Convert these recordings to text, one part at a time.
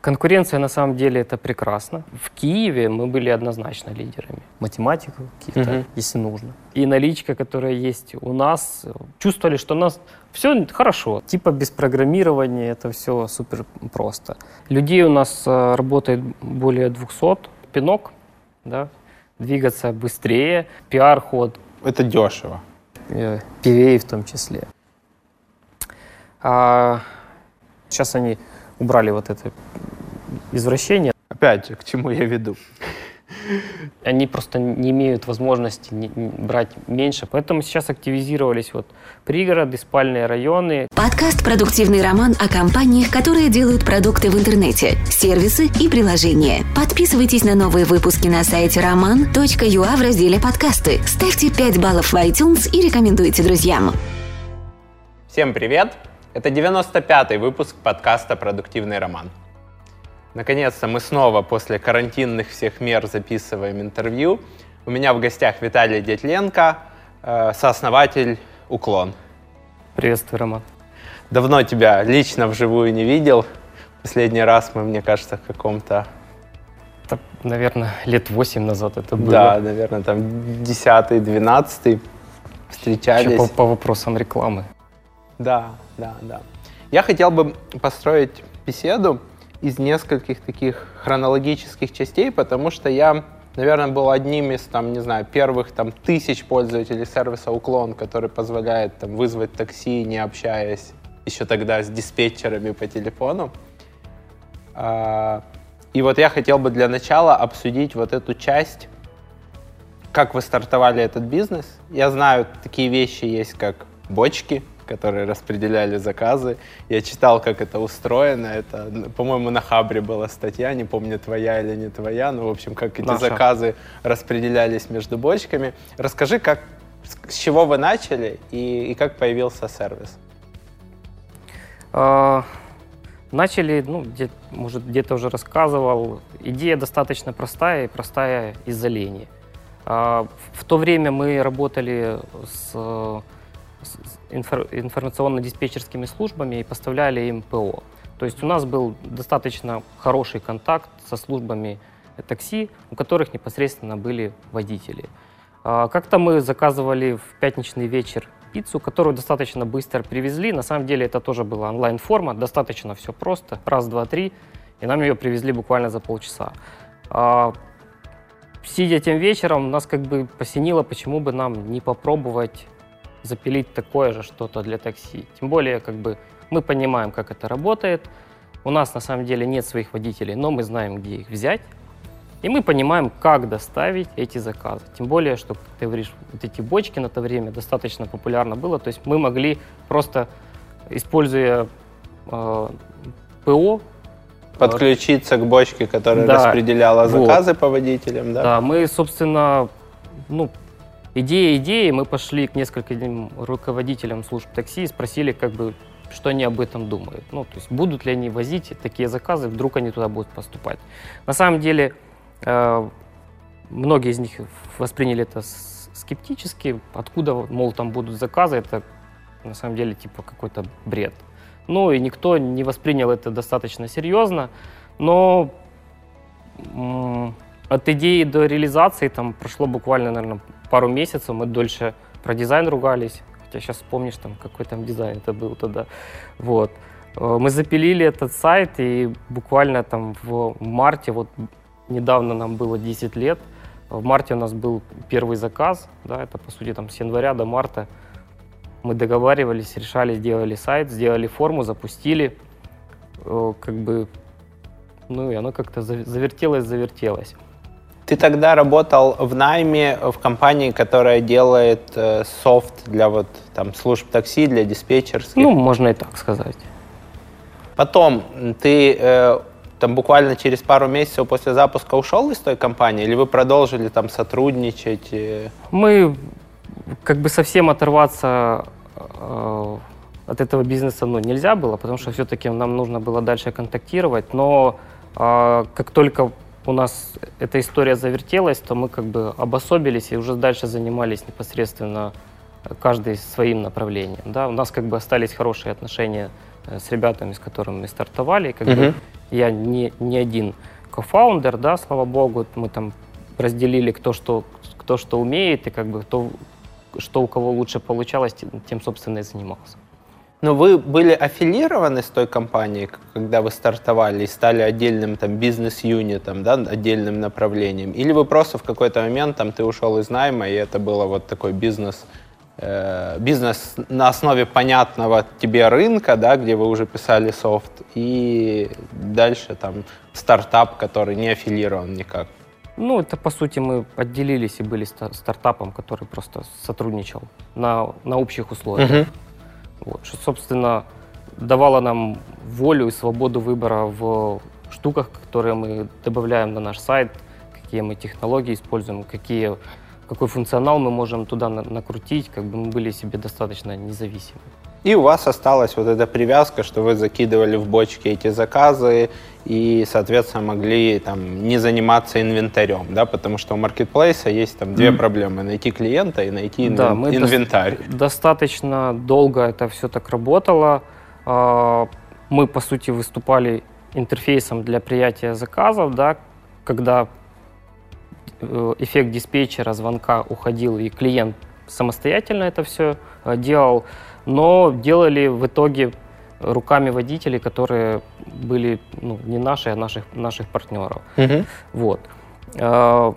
Конкуренция на самом деле это прекрасно. В Киеве мы были однозначно лидерами. Математику каких-то, Мгм. если нужно. И наличка, которая есть у нас, э, чувствовали, что у нас все хорошо. Типа без программирования это все супер просто. Людей у нас э, работает более 200. Пинок, да, двигаться быстрее, пиар-ход, Это дешево. э, PVA в том числе. А сейчас они убрали вот это извращение. Опять же, к чему я веду? Они просто не имеют возможности не- не брать меньше. Поэтому сейчас активизировались вот пригороды, спальные районы. Подкаст «Продуктивный роман» о компаниях, которые делают продукты в интернете, сервисы и приложения. Подписывайтесь на новые выпуски на сайте roman.ua в разделе «Подкасты». Ставьте 5 баллов в iTunes и рекомендуйте друзьям. Всем привет! Это 95-й выпуск подкаста «Продуктивный роман». Наконец-то мы снова после карантинных всех мер записываем интервью. У меня в гостях Виталий Дятленко, э, сооснователь «Уклон». Приветствую, Роман. Давно тебя лично вживую не видел. Последний раз мы, мне кажется, в каком-то, Это, наверное, лет 8 назад это было. да, наверное, там 10-12 Еще встречались. по, по вопросам рекламы. Да, да, да. Я хотел бы построить беседу из нескольких таких хронологических частей, потому что я, наверное, был одним из, там, не знаю, первых там тысяч пользователей сервиса Уклон, который позволяет там вызвать такси, не общаясь еще тогда с диспетчерами по телефону. А, И вот я хотел бы для начала обсудить вот эту часть, как вы стартовали этот бизнес. Я знаю, такие вещи есть, как бочки, которые распределяли заказы. Я читал, как это устроено. Это, по-моему, на Хабре была статья, не помню, твоя или не твоя, но, в общем, как эти Наша. заказы распределялись между бочками. Расскажи, как, с чего вы начали и, и как появился сервис. А, Начали, ну, где, может, где-то уже рассказывал. Идея достаточно простая и простая из-за лени. А, В то время мы работали с, с информационно-диспетчерскими службами и поставляли им ПО. То есть у нас был достаточно хороший контакт со службами такси, у которых непосредственно были водители. А, Как-то мы заказывали в пятничный вечер пиццу, которую достаточно быстро привезли. На самом деле это тоже была онлайн-форма, достаточно все просто. Раз, два, три. И нам ее привезли буквально за полчаса. А, Сидя тем вечером, нас как бы посинило, почему бы нам не попробовать запилить такое же что-то для такси. Тем более, как бы мы понимаем, как это работает. У нас на самом деле нет своих водителей, но мы знаем, где их взять. И мы понимаем, как доставить эти заказы. Тем более, что, как ты говоришь, вот эти бочки на то время достаточно популярно было. То есть мы могли просто, используя э, ПО, Подключиться к бочке, которая Да, распределяла вот. заказы по водителям, да? Да, мы, собственно, ну, идея идеи, мы пошли к нескольким руководителям служб такси и спросили, как бы, что они об этом думают. Ну, то есть, будут ли они возить такие заказы, вдруг они туда будут поступать. На самом деле, э, многие из них восприняли это скептически. Откуда, мол, там будут заказы, это на самом деле типа какой-то бред. Ну и никто не воспринял это достаточно серьезно, но от идеи до реализации там прошло буквально, наверное, пару месяцев. Мы дольше про дизайн ругались. Хотя сейчас вспомнишь, там, какой там дизайн это был тогда. Вот. Э, Мы запилили этот сайт, и буквально там в марте, вот недавно нам было 10 лет, в марте у нас был первый заказ, да, это по сути там с января до марта мы договаривались, решали, сделали сайт, сделали форму, запустили, Э, как бы, ну и оно как-то за- завертелось, завертелось. Ты тогда работал в найме в компании, которая делает э, софт для вот там служб такси, для диспетчерских. Ну, можно и так сказать. Потом ты э, там буквально через пару месяцев после запуска ушел из той компании, или вы продолжили там сотрудничать? э? Мы как бы совсем оторваться э, от этого бизнеса ну, нельзя было, потому что все-таки нам нужно было дальше контактировать. Но э, как только у нас эта история завертелась, то мы как бы обособились и уже дальше занимались непосредственно каждый своим направлением. Да? У нас как бы остались хорошие отношения э, с ребятами, с которыми мы стартовали. Как бы Мгм. я не, не один кофаундер, да, слава богу, мы там разделили, кто что, кто что умеет, и как бы кто, что у кого лучше получалось, тем, собственно, и занимался. Но вы были аффилированы с той компанией, когда вы стартовали и стали отдельным там бизнес-юнитом, да, отдельным направлением? Или вы просто в какой-то момент там ты ушел из найма, и это было вот такой бизнес, э, бизнес на основе понятного тебе рынка, да, где вы уже писали софт, и дальше там стартап, который не аффилирован никак? Ну, это, по сути, мы отделились и были стартапом, который просто сотрудничал на, на общих условиях. Uh-huh. Вот, что, собственно, давало нам волю и свободу выбора в штуках, которые мы добавляем на наш сайт, какие мы технологии используем, какие, какой функционал мы можем туда на, накрутить, как бы мы были себе достаточно независимы. И у вас осталась вот эта привязка, что вы закидывали в бочки эти заказы и, соответственно, могли там не заниматься инвентарем, да, потому что у маркетплейса есть там две mm. проблемы: найти клиента и найти инвен... да, мы инвентарь. До- достаточно долго это все так работало. А, мы, по сути, выступали интерфейсом для приятия заказов, да, когда э, эффект диспетчера звонка уходил, и клиент самостоятельно это все э, делал но делали в итоге руками водителей, которые были ну, не наши, а наших, наших партнеров. Угу. Вот. А,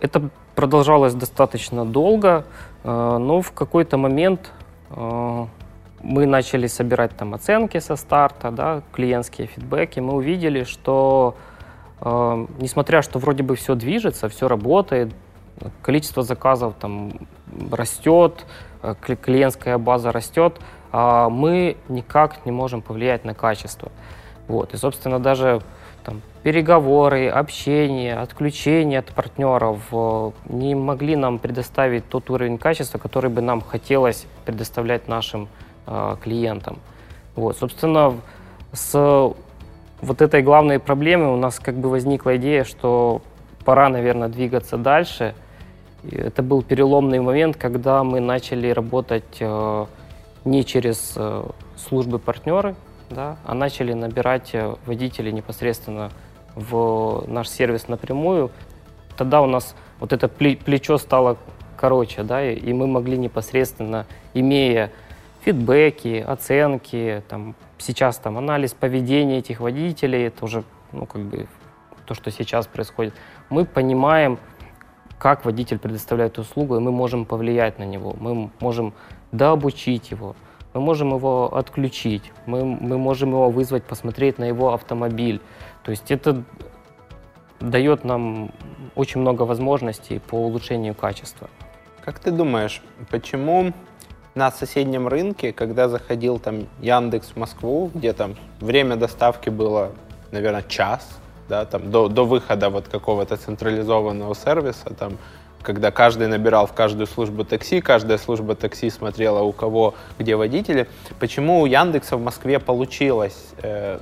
это продолжалось достаточно долго, а, но в какой-то момент а, мы начали собирать там оценки со старта, да, клиентские фидбэки. Мы увидели, что несмотря что вроде бы все движется, все работает, количество заказов там растет, клиентская база растет, а мы никак не можем повлиять на качество. Вот. И, собственно, даже там, переговоры, общение, отключение от партнеров э, не могли нам предоставить тот уровень качества, который бы нам хотелось предоставлять нашим э, клиентам. Вот. Собственно, с вот этой главной проблемой у нас как бы возникла идея, что пора, наверное, двигаться дальше – и это был переломный момент, когда мы начали работать э, не через э, службы партнеры, да, а начали набирать э, водителей непосредственно в наш сервис напрямую. Тогда у нас вот это плечо стало короче, да, и мы могли непосредственно, имея фидбэки, оценки, там, сейчас там анализ поведения этих водителей, это уже, ну, как бы то, что сейчас происходит, мы понимаем, как водитель предоставляет услугу, и мы можем повлиять на него, мы можем дообучить его, мы можем его отключить, мы, мы можем его вызвать, посмотреть на его автомобиль. То есть это дает нам очень много возможностей по улучшению качества. Как ты думаешь, почему на соседнем рынке, когда заходил там Яндекс в Москву, где там время доставки было, наверное, час, да, там, до, до выхода вот какого-то централизованного сервиса, там, когда каждый набирал в каждую службу такси, каждая служба такси смотрела, у кого где водители. Почему у Яндекса в Москве получилось э,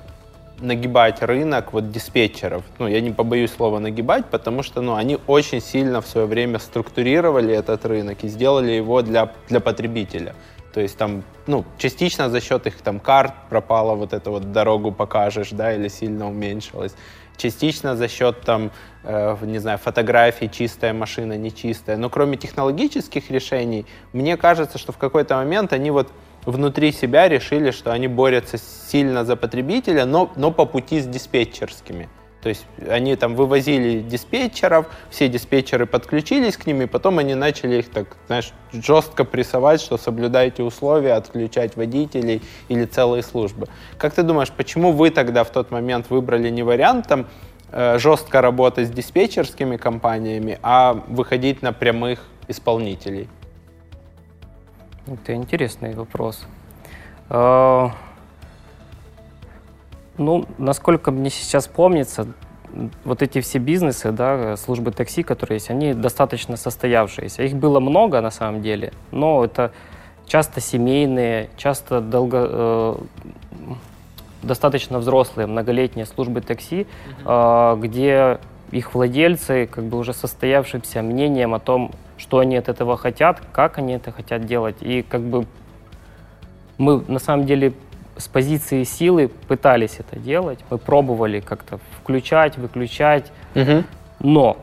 нагибать рынок вот диспетчеров? Ну, я не побоюсь слова нагибать, потому что ну, они очень сильно в свое время структурировали этот рынок и сделали его для, для потребителя. То есть там, ну, частично за счет их там карт пропала вот эта вот дорогу покажешь, да, или сильно уменьшилась частично за счет там, э, не знаю, фотографий, чистая машина, нечистая. Но кроме технологических решений, мне кажется, что в какой-то момент они вот внутри себя решили, что они борются сильно за потребителя, но, но по пути с диспетчерскими. То есть они там вывозили диспетчеров, все диспетчеры подключились к ним, и потом они начали их так, знаешь, жестко прессовать, что соблюдайте условия, отключать водителей или целые службы. Как ты думаешь, почему вы тогда в тот момент выбрали не вариант там э, жестко работать с диспетчерскими компаниями, а выходить на прямых исполнителей? Это интересный вопрос. Ну, насколько мне сейчас помнится, вот эти все бизнесы, да, службы такси, которые есть, они достаточно состоявшиеся. Их было много на самом деле, но это часто семейные, часто долго, э, достаточно взрослые, многолетние службы такси, э, где их владельцы как бы уже состоявшимся мнением о том, что они от этого хотят, как они это хотят делать. И как бы мы на самом деле с позиции силы пытались это делать, мы пробовали как-то включать, выключать, Мгм. но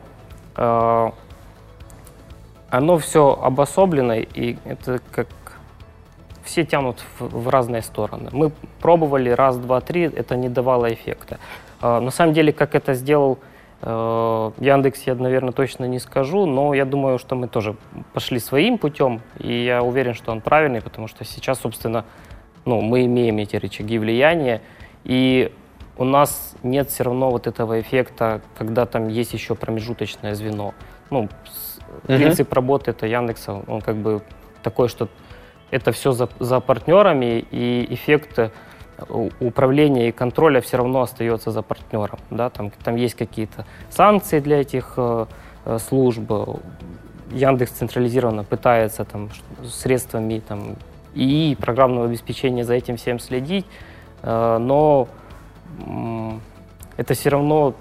э, оно все обособлено, и это как все тянут в, в разные стороны. Мы пробовали раз, два, три, это не давало эффекта. Э, на самом деле, как это сделал э, Яндекс, я, наверное, точно не скажу, но я думаю, что мы тоже пошли своим путем, и я уверен, что он правильный, потому что сейчас, собственно, ну, мы имеем эти рычаги влияния, и у нас нет все равно вот этого эффекта, когда там есть еще промежуточное звено. Ну, Мгм. принцип работы это Яндекса, он как бы такой, что это все за, за партнерами, и эффект э, управления и контроля все равно остается за партнером. Да? Там, там есть какие-то санкции для этих э, э, служб. Яндекс централизированно пытается там, средствами там, ИИ, программного обеспечения за этим всем следить, э, но это все равно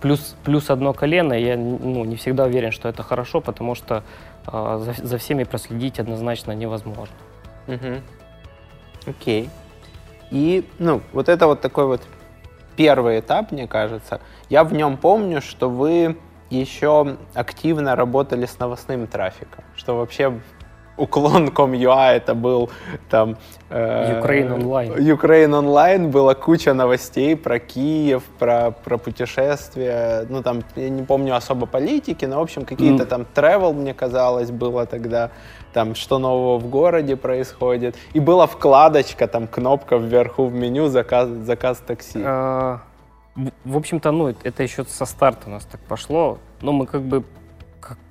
плюс, плюс одно колено. и Я ну, не всегда уверен, что это хорошо, потому что э, за, за всеми проследить однозначно невозможно. Мгм. Окей. И, ну, вот это вот такой вот первый этап, мне кажется. Я в нем помню, что вы еще активно работали с новостным трафиком, что вообще уклон Com.ua это был там... э, Ukraine Online. Ukraine Online была куча новостей про Киев, про, про путешествия. Ну, там, я не помню особо политики, но, в общем, какие-то Ну. там travel, мне казалось, было тогда. Там, что нового в городе происходит. И была вкладочка, там, кнопка вверху в меню, заказ, заказ такси. Э, В общем-то, ну, это еще со старта у нас так пошло. Но мы как бы,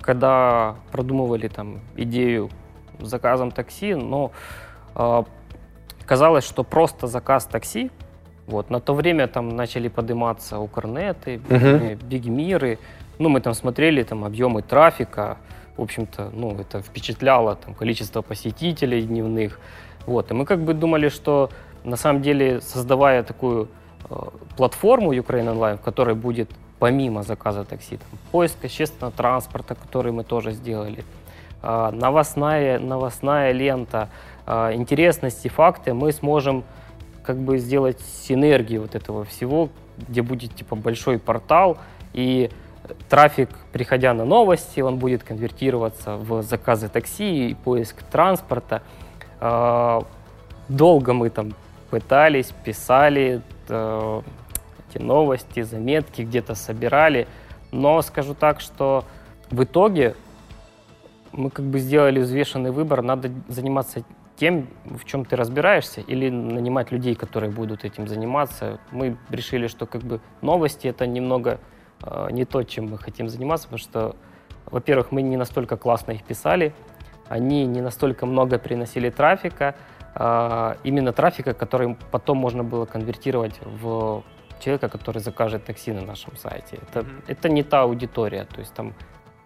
когда продумывали там идею заказом такси, но э, казалось, что просто заказ такси, вот, на то время там начали подниматься Укрнеты. Бигмиры, ну, мы там смотрели там объемы трафика, в общем-то, ну, это впечатляло там количество посетителей дневных, вот, и мы как бы думали, что на самом деле, создавая такую э, платформу Ukraine Online, в которой будет помимо заказа такси, там, поиск общественного транспорта, который мы тоже сделали, новостная, новостная лента, а, интересности, факты, мы сможем как бы сделать синергию вот этого всего, где будет типа большой портал, и трафик, приходя на новости, он будет конвертироваться в заказы такси и поиск транспорта. А, Долго мы там пытались, писали э, эти новости, заметки, где-то собирали, но скажу так, что в итоге мы как бы сделали взвешенный выбор, надо заниматься тем, в чем ты разбираешься, или нанимать людей, которые будут этим заниматься. Мы решили, что как бы новости это немного э, не то, чем мы хотим заниматься, потому что, во-первых, мы не настолько классно их писали, они не настолько много приносили трафика, а, именно трафика, который потом можно было конвертировать в человека, который закажет такси на нашем сайте. Это, это не та аудитория, то есть там,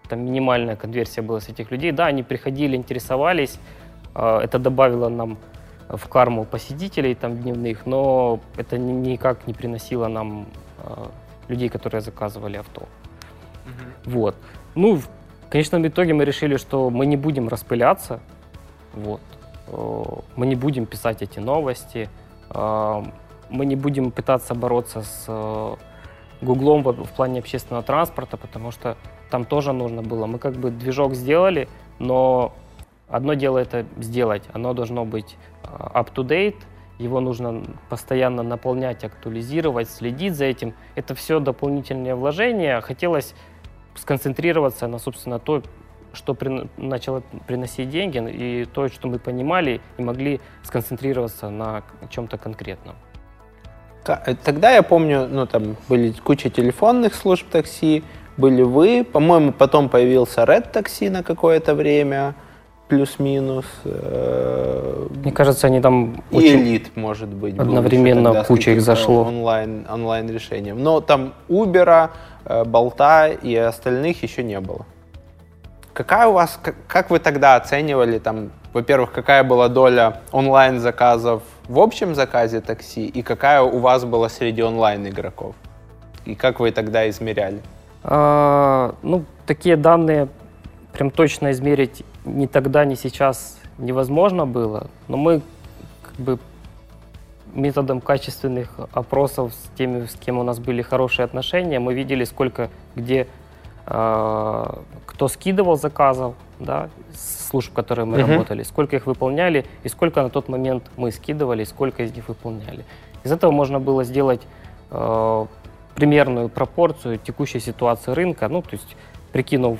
там минимальная конверсия была с этих людей. Да, они приходили, интересовались, а, это добавило нам в карму посетителей там дневных, но это ни- никак не приносило нам а, людей, которые заказывали авто. Вот. Ну, в конечном итоге мы решили, что мы не будем распыляться. Вот. Э, Мы не будем писать эти новости. э, Мы не будем пытаться бороться с э, Гуглом в плане общественного транспорта, потому что там тоже нужно было. Мы как бы движок сделали, но одно дело это сделать. Оно должно быть э, up-to-date, его нужно постоянно наполнять, актуализировать, следить за этим. Это все дополнительные вложения. Хотелось сконцентрироваться на, собственно, то, что прин- начало приносить деньги, и то, что мы понимали, и могли сконцентрироваться на чем-то конкретном. Тогда я помню, ну там были куча телефонных служб такси, были вы, по-моему, потом появился Red такси на какое-то время, плюс-минус. э, Мне кажется, они там И очень... может быть. был одновременно тогда с куча их зашло. Онлайн, онлайн решением. Но там Uber, э, Болта и остальных еще не было. Какая у вас, как, как вы тогда оценивали, там, во-первых, какая была доля онлайн заказов в общем заказе такси и какая у вас была среди онлайн игроков? И как вы тогда измеряли? А, ну, такие данные прям точно измерить ни тогда, ни сейчас невозможно было, но мы как бы методом качественных опросов с теми, с кем у нас были хорошие отношения, мы видели, сколько где э, кто скидывал заказов, да, служб, которые мы uh-huh. работали, сколько их выполняли, и сколько на тот момент мы скидывали, и сколько из них выполняли. Из этого можно было сделать э, примерную пропорцию текущей ситуации рынка, ну, то есть прикинув,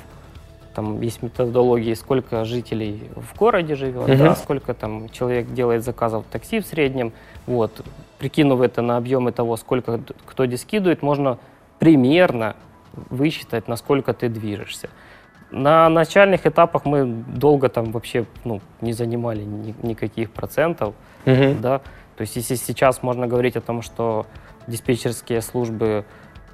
там есть методологии, сколько жителей в городе живет, uh-huh. да, сколько там человек делает заказов в такси в среднем, вот, прикинув это на объемы того, сколько кто где скидывает, можно примерно высчитать, насколько ты движешься. На начальных этапах мы долго там вообще ну, не занимали ни, никаких процентов, uh-huh. да, то есть если сейчас можно говорить о том, что диспетчерские службы,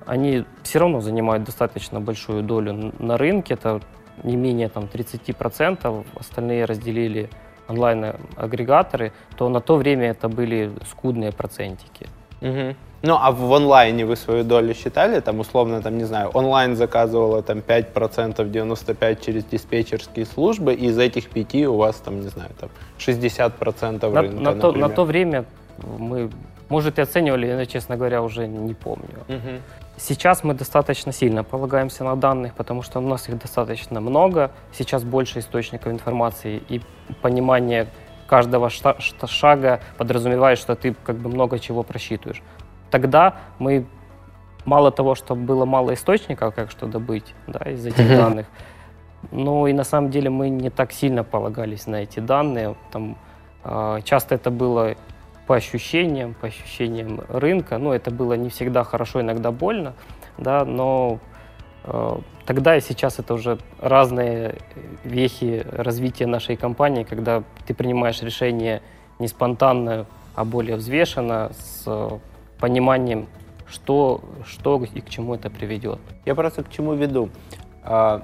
они все равно занимают достаточно большую долю на рынке, это не менее там, 30%, остальные разделили онлайн-агрегаторы, то на то время это были скудные процентики. Угу. Ну, а в онлайне вы свою долю считали? Там, условно, там, не знаю, онлайн заказывало там 5%, 95% через диспетчерские службы, и из этих 5 у вас там, не знаю, там 60% на, рынка, на то, на то время мы, может, и оценивали, но, честно говоря, уже не помню. Угу. Сейчас мы достаточно сильно полагаемся на данных, потому что у нас их достаточно много. Сейчас больше источников информации и понимание каждого шага подразумевает, что ты как бы много чего просчитываешь. Тогда мы мало того, что было мало источников, как что добыть да, из этих данных, но и на самом деле мы не так сильно полагались на эти данные. Там, э, часто это было по ощущениям, по ощущениям рынка. Ну, это было не всегда хорошо, иногда больно, да, но э, тогда и сейчас это уже разные вехи развития нашей компании, когда ты принимаешь решение не спонтанно, а более взвешенно, с пониманием, что, что и к чему это приведет. Я просто к чему веду. А,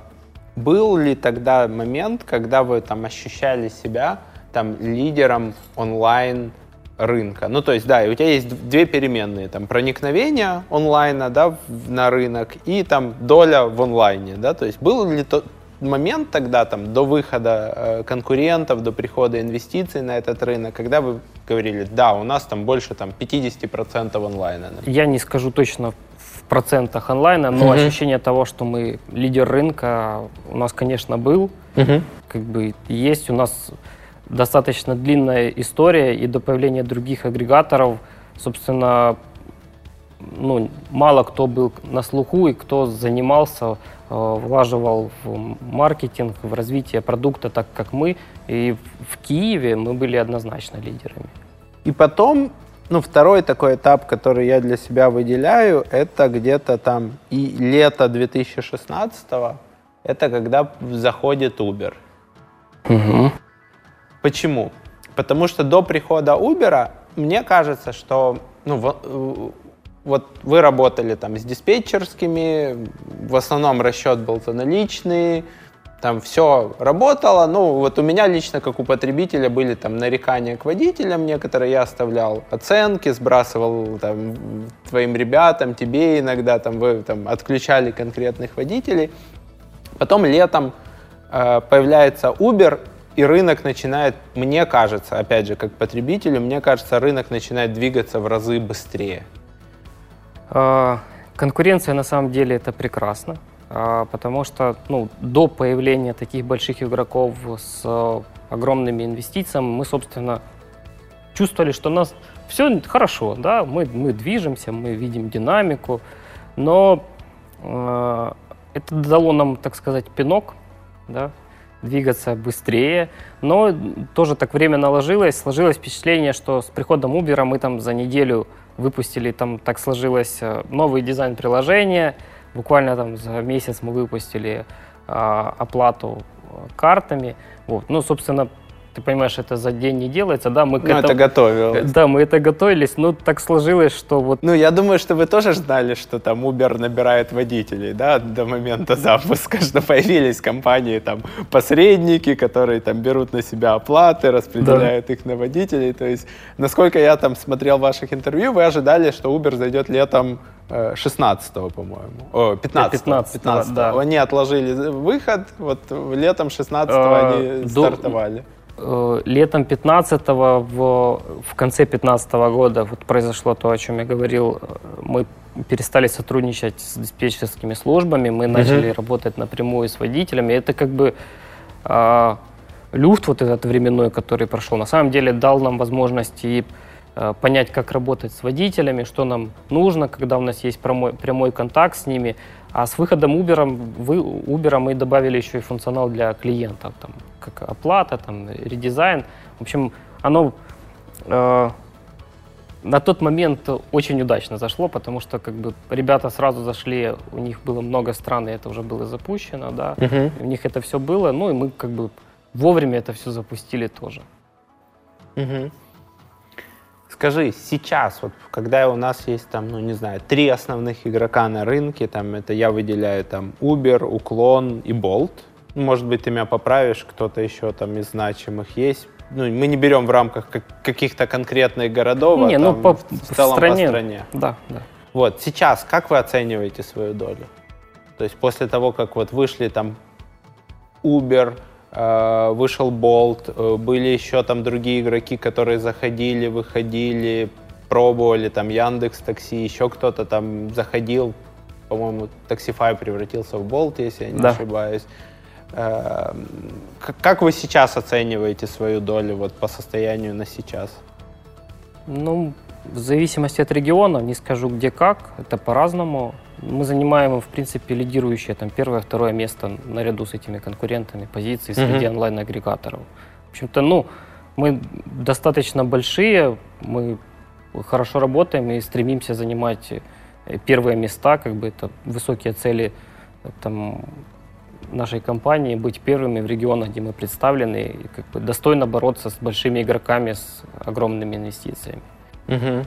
был ли тогда момент, когда вы там ощущали себя там лидером онлайн рынка. Ну, то есть, да, и у тебя есть две переменные, там, проникновение онлайна, да, на рынок и там доля в онлайне, да, то есть был ли тот момент тогда, там, до выхода э, конкурентов, до прихода инвестиций на этот рынок, когда вы говорили, да, у нас там больше там 50% онлайна? Например. Я не скажу точно в процентах онлайна, но uh-huh. ощущение того, что мы лидер рынка, у нас, конечно, был, uh-huh. как бы есть у нас достаточно длинная история, и до появления других агрегаторов, собственно, ну, мало кто был на слуху и кто занимался, э, влаживал в маркетинг, в развитие продукта так, как мы. И в Киеве мы были однозначно лидерами. И потом, ну, второй такой этап, который я для себя выделяю, это где-то там и лето 2016 это когда заходит Uber. Угу. Почему? Потому что до прихода Uber мне кажется, что ну, э, вот вы работали там с диспетчерскими, в основном расчет был за наличные, там все работало. Ну, вот у меня лично, как у потребителя, были там нарекания к водителям некоторые, я оставлял оценки, сбрасывал там твоим ребятам, тебе иногда, там вы там отключали конкретных водителей. Потом летом э, появляется Uber, и рынок начинает, мне кажется, опять же, как потребителю, мне кажется, рынок начинает двигаться в разы быстрее. А, конкуренция на самом деле это прекрасно, а, потому что ну, до появления таких больших игроков с огромными инвестициями мы, собственно, чувствовали, что у нас все хорошо, да, мы, мы движемся, мы видим динамику, но э, это дало нам, так сказать, пинок, да, двигаться быстрее. Но тоже так время наложилось, сложилось впечатление, что с приходом Uber мы там за неделю выпустили, там так сложилось э, новый дизайн приложения, буквально там за месяц мы выпустили а, оплату э, картами. Вот. Ну, собственно, ты понимаешь, это за день не делается, да, мы к ну, этому... это готовилось. Да, мы это готовились, но так сложилось, что вот... Ну, я думаю, что вы тоже знали, что там Uber набирает водителей, да, до момента запуска, что появились компании, там, посредники, которые там берут на себя оплаты, распределяют да. их на водителей, то есть, насколько я там смотрел ваших интервью, вы ожидали, что Uber зайдет летом 16 по-моему. О, 15 15, 15 да. Они отложили выход, вот летом 16 э, они стартовали. Э, летом 15-го, в, в конце 15 -го года вот произошло то, о чем я говорил. Мы перестали сотрудничать с диспетчерскими службами, мы начали работать напрямую с водителями. Это как бы э, люфт вот этот временной, который прошел, на самом деле дал нам возможность и э, понять, как работать с водителями, что нам нужно, когда у нас есть прямой, прямой контакт с ними. А с выходом Uber, вы, Uber мы добавили еще и функционал для клиентов, там, как оплата, там, редизайн. В общем, оно э, на тот момент очень удачно зашло, потому что как бы ребята сразу зашли, у них было много стран, и это уже было запущено, да, Мгм. у них это все было, ну и мы как бы вовремя это все запустили тоже. Мгм. Скажи, сейчас, вот, когда у нас есть там, ну не знаю, три основных игрока на рынке, там это я выделяю там Uber, Уклон и Bolt. Может быть, ты меня поправишь, кто-то еще там из значимых есть. Ну, мы не берем в рамках как- каких-то конкретных городов, а Не, ну там по, в целом стране, по стране. Да, да. Вот, сейчас как вы оцениваете свою долю? То есть после того, как вот вышли там Uber, вышел Bolt, э, были еще там другие игроки, которые заходили, выходили, пробовали, там Яндекс Такси, еще кто-то там заходил, по-моему, Taxify превратился в Bolt, если я не Да. ошибаюсь. Э, Как вы сейчас оцениваете свою долю вот по состоянию на сейчас? Ну, в зависимости от региона, не скажу где как, это по-разному. Мы занимаем, в принципе, лидирующее там первое, второе место наряду с этими конкурентами позиции среди Мгм. онлайн-агрегаторов. В общем-то, ну, мы достаточно большие, мы хорошо работаем и стремимся занимать э, первые места, как бы это высокие цели э, там, нашей компании, быть первыми в регионах, где мы представлены, и как бы достойно бороться с большими игроками, с огромными инвестициями. Мгм.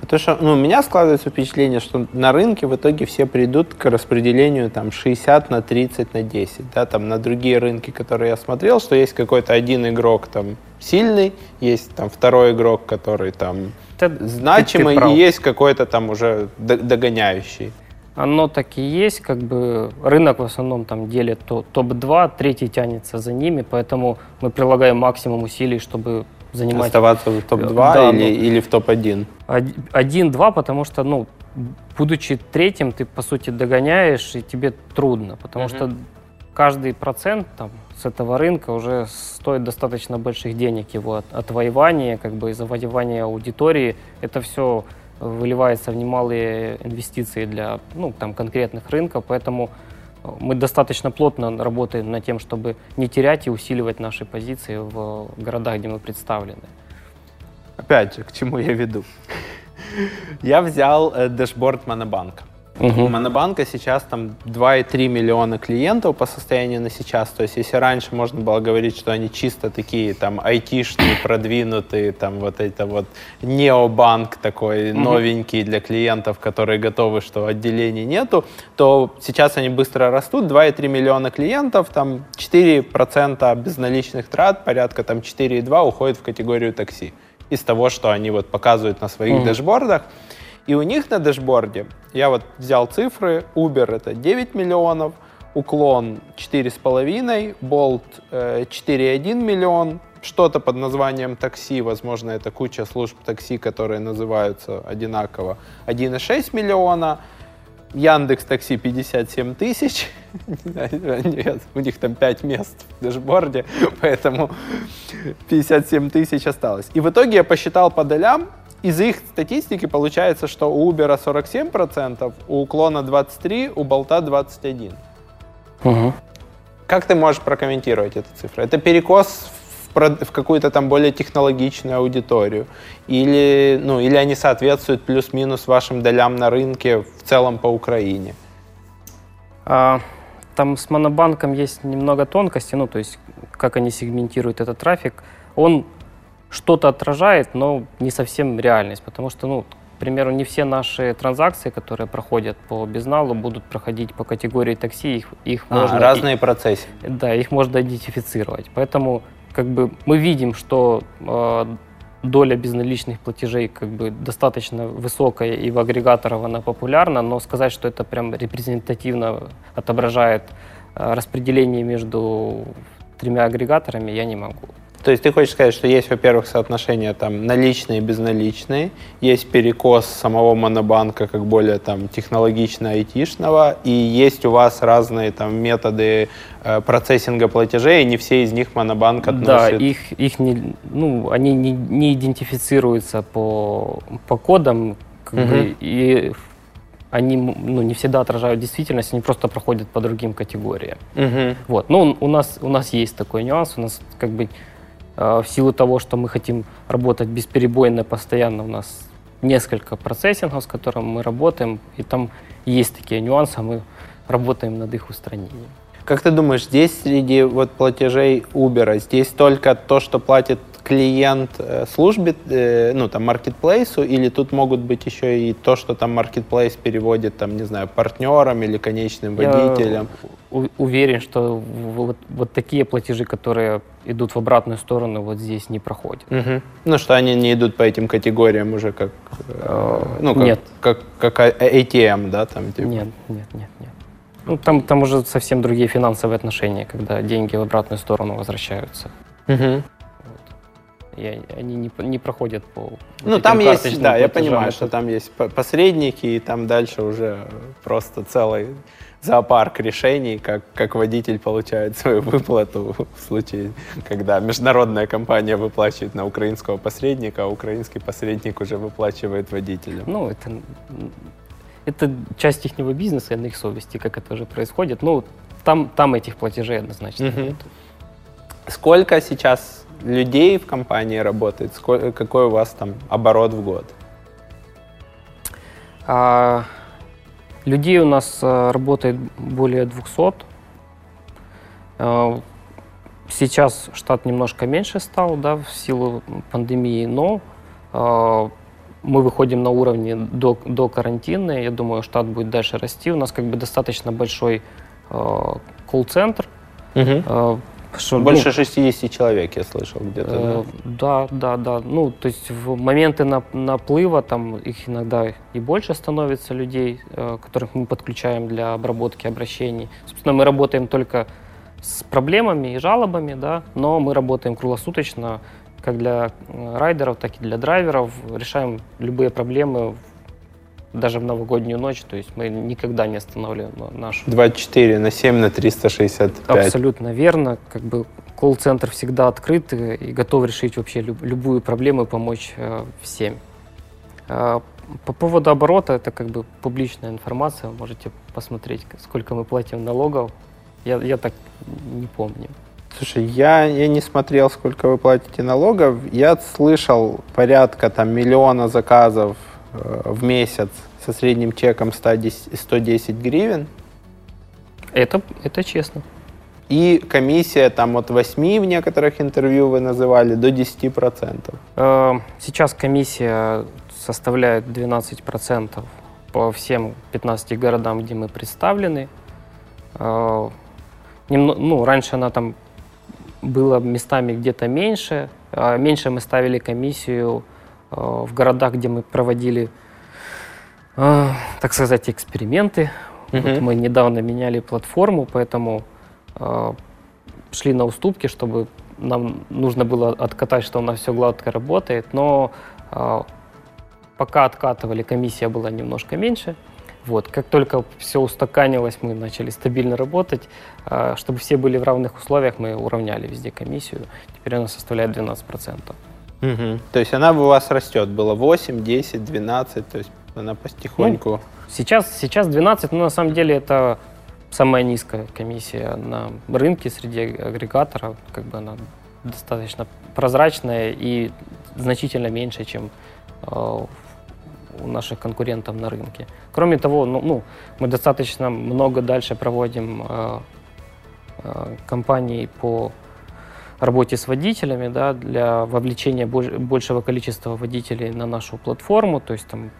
Потому что ну, у меня складывается впечатление, что на рынке в итоге все придут к распределению там 60 на 30 на 10. Да, там на другие рынки, которые я смотрел, что есть какой-то один игрок там сильный, есть там второй игрок, который там ты- значимый, ты прав. и есть какой-то там уже догоняющий. Оно так и есть, как бы рынок в основном там делит то- топ-2, третий тянется за ними, поэтому мы прилагаем максимум усилий, чтобы занимать Оставаться в топ-2 Да, или, ну. или в топ-1. Од- один-два, потому что, ну, будучи третьим, ты, по сути, догоняешь, и тебе трудно, потому Мгм. что каждый процент там, с этого рынка уже стоит достаточно больших денег его от- отвоевание, как бы и завоевание аудитории. Это все выливается в немалые инвестиции для ну, там, конкретных рынков, поэтому мы достаточно плотно работаем над тем, чтобы не терять и усиливать наши позиции в городах, где мы представлены. Опять же, к чему я веду? Я взял э, дэшборд Монобанка. У Монобанка сейчас там 2,3 миллиона клиентов по состоянию на сейчас. То есть если раньше можно было говорить, что они чисто такие там айтишные, продвинутые, там вот это вот необанк такой новенький для клиентов, которые готовы, что отделений нету, то сейчас они быстро растут. 2,3 миллиона клиентов, там 4% безналичных трат, порядка там 4,2 уходит в категорию такси из того, что они вот показывают на своих Мгм. дэшбордах. И у них на дэшборде, я вот взял цифры, Uber это 9 миллионов, Уклон 4,5, Bolt э, 4,1 миллион, что-то под названием такси, возможно, это куча служб такси, которые называются одинаково, 1,6 миллиона, Яндекс Такси 57 тысяч, Нет, у них там 5 мест в дэшборде, поэтому 57 тысяч осталось. И в итоге я посчитал по долям, из их статистики получается, что у Uber 47%, у Уклона 23%, у Болта 21%. Мгм. Как ты можешь прокомментировать эту цифру? Это перекос в, в какую-то там более технологичную аудиторию? Или, ну, или они соответствуют плюс-минус вашим долям на рынке в целом по Украине? А, Там с Монобанком есть немного тонкостей, ну, то есть как они сегментируют этот трафик. Он что-то отражает, но не совсем реальность, потому что, ну, к примеру, не все наши транзакции, которые проходят по безналу, будут проходить по категории такси, их, их А, можно... разные процессы. Да, их можно идентифицировать. Поэтому как бы мы видим, что э, доля безналичных платежей как бы достаточно высокая и в агрегаторах она популярна, но сказать, что это прям репрезентативно отображает э, распределение между тремя агрегаторами, я не могу. То есть ты хочешь сказать, что есть, во-первых, соотношение там наличные и безналичные, есть перекос самого монобанка как более там технологично-айтишного, и есть у вас разные там методы э, процессинга платежей, и не все из них монобанк относит. Да, их, их не, ну, они не, не идентифицируются по, по кодам, как угу. бы, и они ну, не всегда отражают действительность, они просто проходят по другим категориям. Угу. Вот. Но у нас, у нас есть такой нюанс, у нас как бы в силу того, что мы хотим работать бесперебойно, постоянно у нас несколько процессингов, с которыми мы работаем, и там есть такие нюансы, а мы работаем над их устранением. Как ты думаешь, здесь среди вот платежей Uber, здесь только то, что платит клиент э, службе, э, ну, там, маркетплейсу, или тут могут быть еще и то, что там маркетплейс переводит, там, не знаю, партнерам или конечным водителям? Я уверен, что вот, вот такие платежи, которые идут в обратную сторону, вот здесь не проходят. Угу. Ну, что они не идут по этим категориям уже как, э, ну, как, нет. Как, как ATM, да, там? Типа? Нет, нет, нет, нет. Ну, там, там уже совсем другие финансовые отношения, когда деньги в обратную сторону возвращаются. Угу и они не, не проходят по Ну, там есть, да, я понимаю, что там есть посредники, и там дальше уже просто целый зоопарк решений, как, как водитель получает свою выплату в случае, когда международная компания выплачивает на украинского посредника, а украинский посредник уже выплачивает водителям. Ну, это, это часть их бизнеса и на их совести, как это уже происходит. Ну, там, там этих платежей однозначно угу. нет. Сколько сейчас людей в компании работает? Сколько, какой у вас там оборот в год? А, людей у нас а, работает более 200. А, сейчас штат немножко меньше стал, да, в силу пандемии, но а, мы выходим на уровне до, до карантина. Я думаю, штат будет дальше расти. У нас как бы достаточно большой э, колл-центр. Угу. Что, Больше ну, 60 человек я слышал где-то, э, да? Да, да, да. Ну, то есть в моменты на, наплыва там их иногда и больше становится людей, э, которых мы подключаем для обработки обращений. Собственно, мы работаем только с проблемами и жалобами, да, но мы работаем круглосуточно как для э, райдеров, так и для драйверов, решаем любые проблемы даже в новогоднюю ночь, то есть мы никогда не останавливаем нашу. 24 на 7 на 365. Абсолютно верно. Как бы колл-центр всегда открыт и, и готов решить вообще люб, любую проблему и помочь э, всем. Э, по поводу оборота, это как бы публичная информация, можете посмотреть, сколько мы платим налогов. Я, я так не помню. Слушай, я, я не смотрел, сколько вы платите налогов. Я слышал порядка там миллиона заказов Э, в месяц со средним чеком 110, 110 гривен. Это, это честно. И комиссия там от 8 в некоторых интервью вы называли до 10%. Э, сейчас комиссия составляет 12% по всем 15 городам, где мы представлены. Э, ну, раньше она там была местами где-то меньше. Меньше мы ставили комиссию Э, в городах, где мы проводили, э, так сказать, эксперименты. Mm-hmm. Вот мы недавно меняли платформу, поэтому э, шли на уступки, чтобы нам нужно было откатать, что у нас все гладко работает, но пока откатывали, комиссия была немножко меньше. Вот. Как только все устаканилось, мы начали стабильно работать. Чтобы все были в равных условиях, мы уравняли везде комиссию. Теперь она составляет 12%. Угу. То есть она у вас растет, было 8, 10, 12, то есть она потихоньку... Ну, сейчас, сейчас 12, но на самом деле это самая низкая комиссия на рынке среди агрегаторов, как бы она достаточно прозрачная и значительно меньше, чем э, у наших конкурентов на рынке. Кроме того, ну, ну мы достаточно много дальше проводим э, э, кампаний по работе с водителями, да, для вовлечения большего количества водителей на нашу платформу, то есть там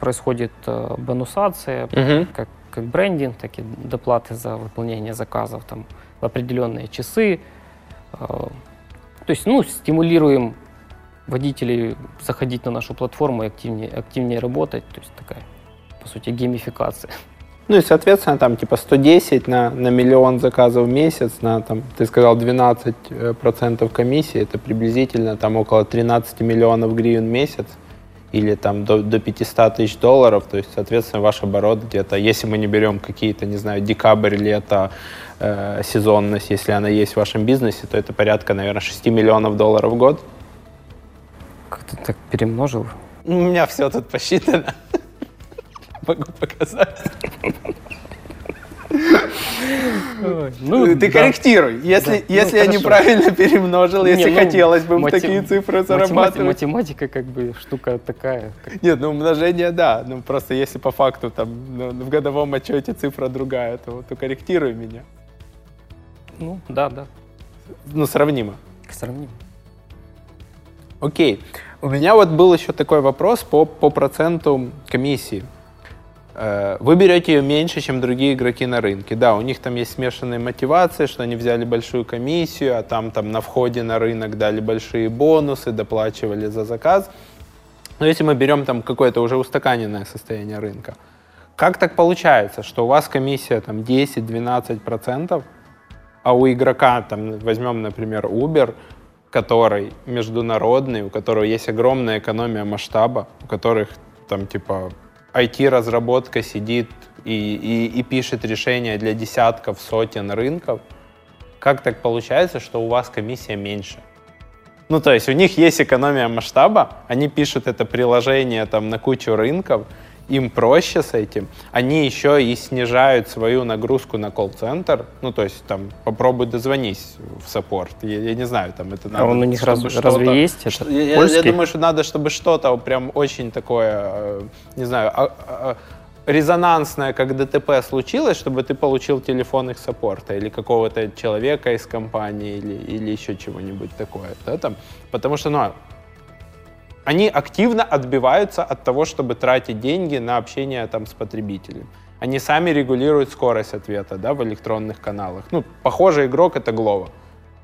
происходит э, бонусация, угу. как, как брендинг, так и доплаты за выполнение заказов там, в определенные часы. Э, то есть, ну, стимулируем водителей заходить на нашу платформу и активнее, активнее работать, то есть такая, по сути, геймификация. Ну и, соответственно, там типа 110 на, на миллион заказов в месяц, на там, ты сказал, 12% э, комиссии, это приблизительно там около 13 миллионов гривен в месяц или там до, до 500 тысяч долларов, то есть, соответственно, ваш оборот где-то, если мы не берем какие-то, не знаю, декабрь, лето, э, сезонность, если она есть в вашем бизнесе, то это порядка, наверное, 6 миллионов долларов в год. Как ты так перемножил? У меня все тут посчитано. Могу показать. Ну, ты да. корректируй. Если, да. если ну, я хорошо. неправильно перемножил, если не, ну, хотелось бы матем... такие цифры зарабатывать. Математика как бы штука такая. Нет, ну умножение да. Ну просто если по факту там ну, в годовом отчете цифра другая, то, то корректируй меня. Ну, да, да. Ну, сравнимо. Сравнимо. Окей. У меня вот был еще такой вопрос по, по проценту комиссии. Э, вы берете ее меньше, чем другие игроки на рынке. Да, у них там есть смешанные мотивации, что они взяли большую комиссию, а там, там на входе на рынок дали большие бонусы, доплачивали за заказ. Но если мы берем там какое-то уже устаканенное состояние рынка, как так получается, что у вас комиссия там 10-12%, а у игрока, там, возьмем, например, Uber, который международный, у которого есть огромная экономия масштаба, у которых там типа IT-разработка сидит и, и, и пишет решения для десятков, сотен рынков, как так получается, что у вас комиссия меньше? Ну, то есть у них есть экономия масштаба, они пишут это приложение там на кучу рынков, им проще с этим. Они еще и снижают свою нагрузку на колл-центр. Ну, то есть, там, попробуй дозвонись в саппорт. Я, я не знаю, там это надо. А он у них раз, разве есть? Это я, я думаю, что надо, чтобы что-то прям очень такое, э, не знаю, а, а, резонансное, как ДТП случилось, чтобы ты получил телефон их саппорта или какого-то человека из компании или, или еще чего-нибудь такое. Да, там? Потому что, ну, они активно отбиваются от того, чтобы тратить деньги на общение там, с потребителем. Они сами регулируют скорость ответа да, в электронных каналах. Ну, похожий игрок — это Glovo.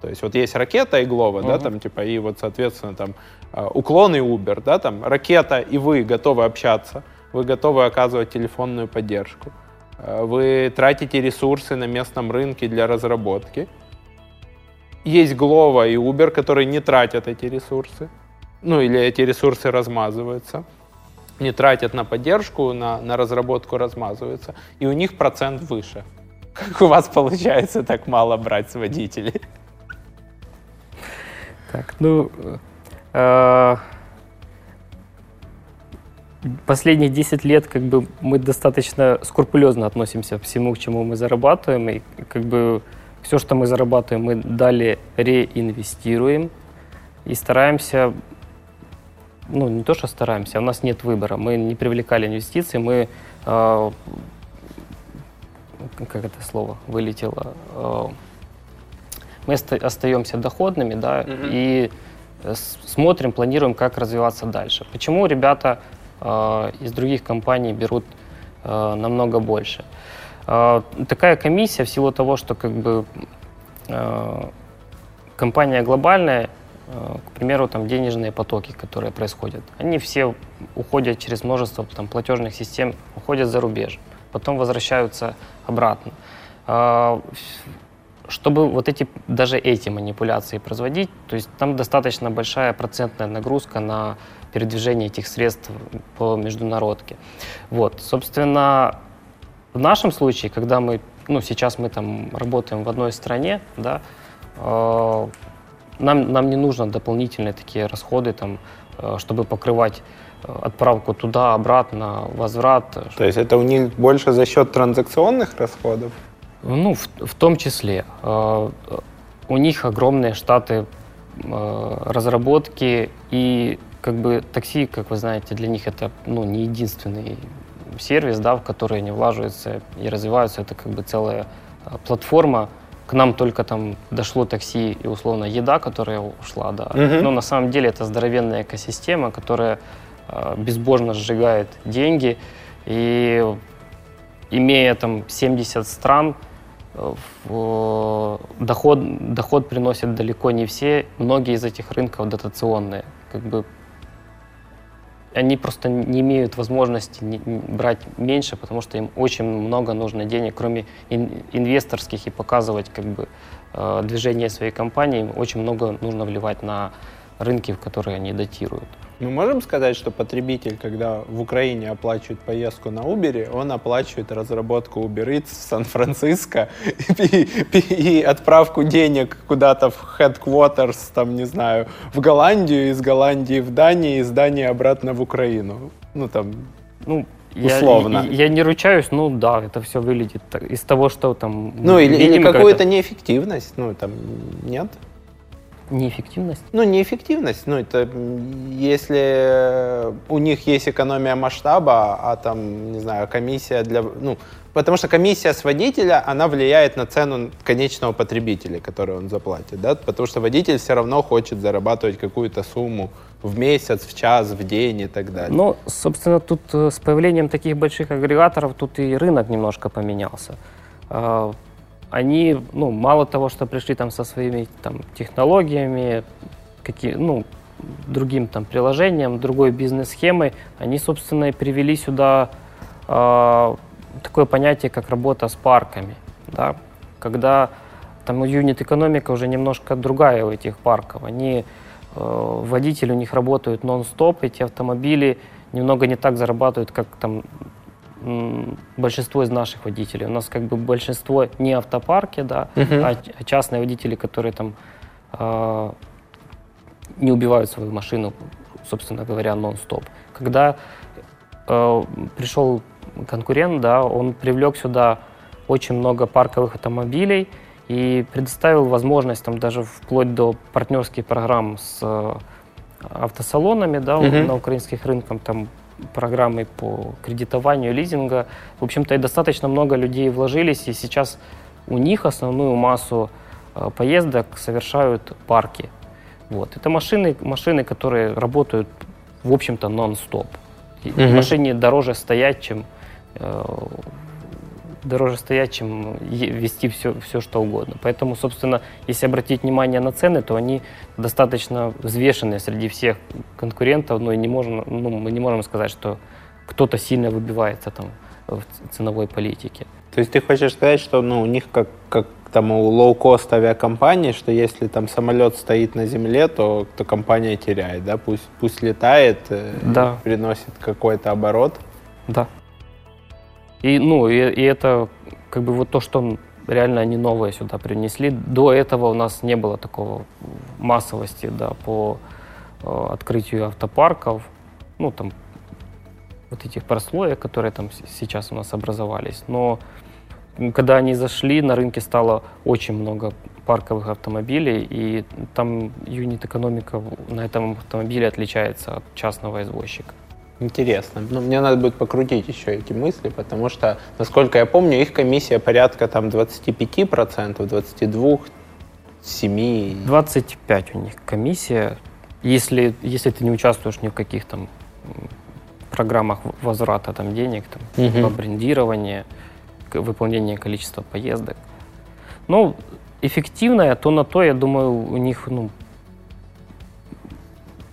То есть вот есть ракета и Glovo, uh-huh. да, там типа, и вот, соответственно, там а, уклон и Uber, да, там ракета и вы готовы общаться, вы готовы оказывать телефонную поддержку, а, вы тратите ресурсы на местном рынке для разработки. Есть Glovo и Uber, которые не тратят эти ресурсы, ну или эти ресурсы размазываются, не тратят на поддержку, на, на разработку размазываются, и у них процент выше. Как у вас получается так мало брать с водителей? Так, ну, э, последние 10 лет как бы мы достаточно скрупулезно относимся к всему, к чему мы зарабатываем, и как бы все, что мы зарабатываем, мы далее реинвестируем и стараемся ну, не то, что стараемся, у нас нет выбора. Мы не привлекали инвестиции, мы, э, как это слово вылетело, э, мы остаемся доходными, да, mm-hmm. и смотрим, планируем, как развиваться дальше. Почему ребята э, из других компаний берут э, намного больше? Э, такая комиссия в силу того, что как бы э, компания глобальная, к примеру, там денежные потоки, которые происходят, они все уходят через множество там, платежных систем, уходят за рубеж, потом возвращаются обратно. А, чтобы вот эти, даже эти манипуляции производить, то есть там достаточно большая процентная нагрузка на передвижение этих средств по международке. Вот, собственно, в нашем случае, когда мы, ну, сейчас мы там работаем в одной стране, да, э, нам, нам не нужно дополнительные такие расходы, там, э, чтобы покрывать э, отправку туда, обратно, возврат. То есть это у них больше за счет транзакционных расходов? Ну, в, в том числе. Э, у них огромные штаты разработки, и как бы такси, как вы знаете, для них это ну, не единственный сервис, да, в который они влаживаются и развиваются. Это как бы целая платформа, к нам только там дошло такси и условно еда, которая ушла, да. Угу. Но на самом деле это здоровенная экосистема, которая э, безбожно сжигает деньги. И имея там 70 стран, э, в, доход, доход приносят далеко не все. Многие из этих рынков дотационные. Как бы они просто не имеют возможности брать меньше, потому что им очень много нужно денег, кроме ин, инвесторских, и показывать как бы э, движение своей компании, им очень много нужно вливать на рынки, в которые они датируют. Мы можем сказать, что потребитель, когда в Украине оплачивает поездку на Uber, он оплачивает разработку Uber Eats в Сан-Франциско и, и, и отправку денег куда-то в headquarters, там, не знаю, в Голландию, из Голландии в Данию, из Дании обратно в Украину. Ну, там, ну, условно. Я, я не ручаюсь, ну да, это все выглядит из того, что там... Ну, или, или какую-то неэффективность, ну, там, нет? Неэффективность? Ну, неэффективность. Ну, это если у них есть экономия масштаба, а там, не знаю, комиссия для... Ну, потому что комиссия с водителя, она влияет на цену конечного потребителя, который он заплатит, да? Потому что водитель все равно хочет зарабатывать какую-то сумму в месяц, в час, в день и так далее. Ну, собственно, тут э, с появлением таких больших агрегаторов тут и рынок немножко поменялся а, они, ну, мало того, что пришли там со своими там технологиями, какие, ну, другим там приложением, другой бизнес-схемой, они, собственно, и привели сюда э, такое понятие, как работа с парками, да, когда там юнит-экономика уже немножко другая у этих парков. Они, э, водители у них работают нон-стоп, эти автомобили немного не так зарабатывают, как там большинство из наших водителей. У нас как бы большинство не автопарки, да, uh-huh. а частные водители, которые там э, не убивают свою машину, собственно говоря, нон-стоп. Когда э, пришел конкурент, да, он привлек сюда очень много парковых автомобилей и предоставил возможность там даже вплоть до партнерских программ с э, автосалонами, да, uh-huh. на украинских рынках, там программой по кредитованию, лизинга. В общем-то, и достаточно много людей вложились, и сейчас у них основную массу э, поездок совершают парки. Вот. Это машины, машины, которые работают, в общем-то, нон-стоп. Угу. Машине дороже стоять, чем э, дороже стоять, чем вести все, все что угодно. Поэтому, собственно, если обратить внимание на цены, то они достаточно взвешенные среди всех конкурентов, но и не можем, ну, мы не можем сказать, что кто-то сильно выбивается там в ценовой политике. То есть ты хочешь сказать, что ну, у них как, как там у лоу-кост авиакомпании, что если там самолет стоит на земле, то, то компания теряет, да? Пусть, пусть летает, э, да. приносит какой-то оборот. Да. И, ну, и, и это как бы вот то, что реально они новое сюда принесли. До этого у нас не было такого массовости, да, по э, открытию автопарков, ну, там, вот этих прослоек, которые там сейчас у нас образовались. Но когда они зашли, на рынке стало очень много парковых автомобилей, и там юнит-экономика на этом автомобиле отличается от частного извозчика. Интересно. Ну, мне надо будет покрутить еще эти мысли, потому что, насколько я помню, их комиссия порядка там 25%, 22, 7. 25 у них комиссия, если, если ты не участвуешь ни в каких там программах возврата там, денег, там, угу. брендирования, выполнения количества поездок. Ну, эффективная, то на то, я думаю, у них ну,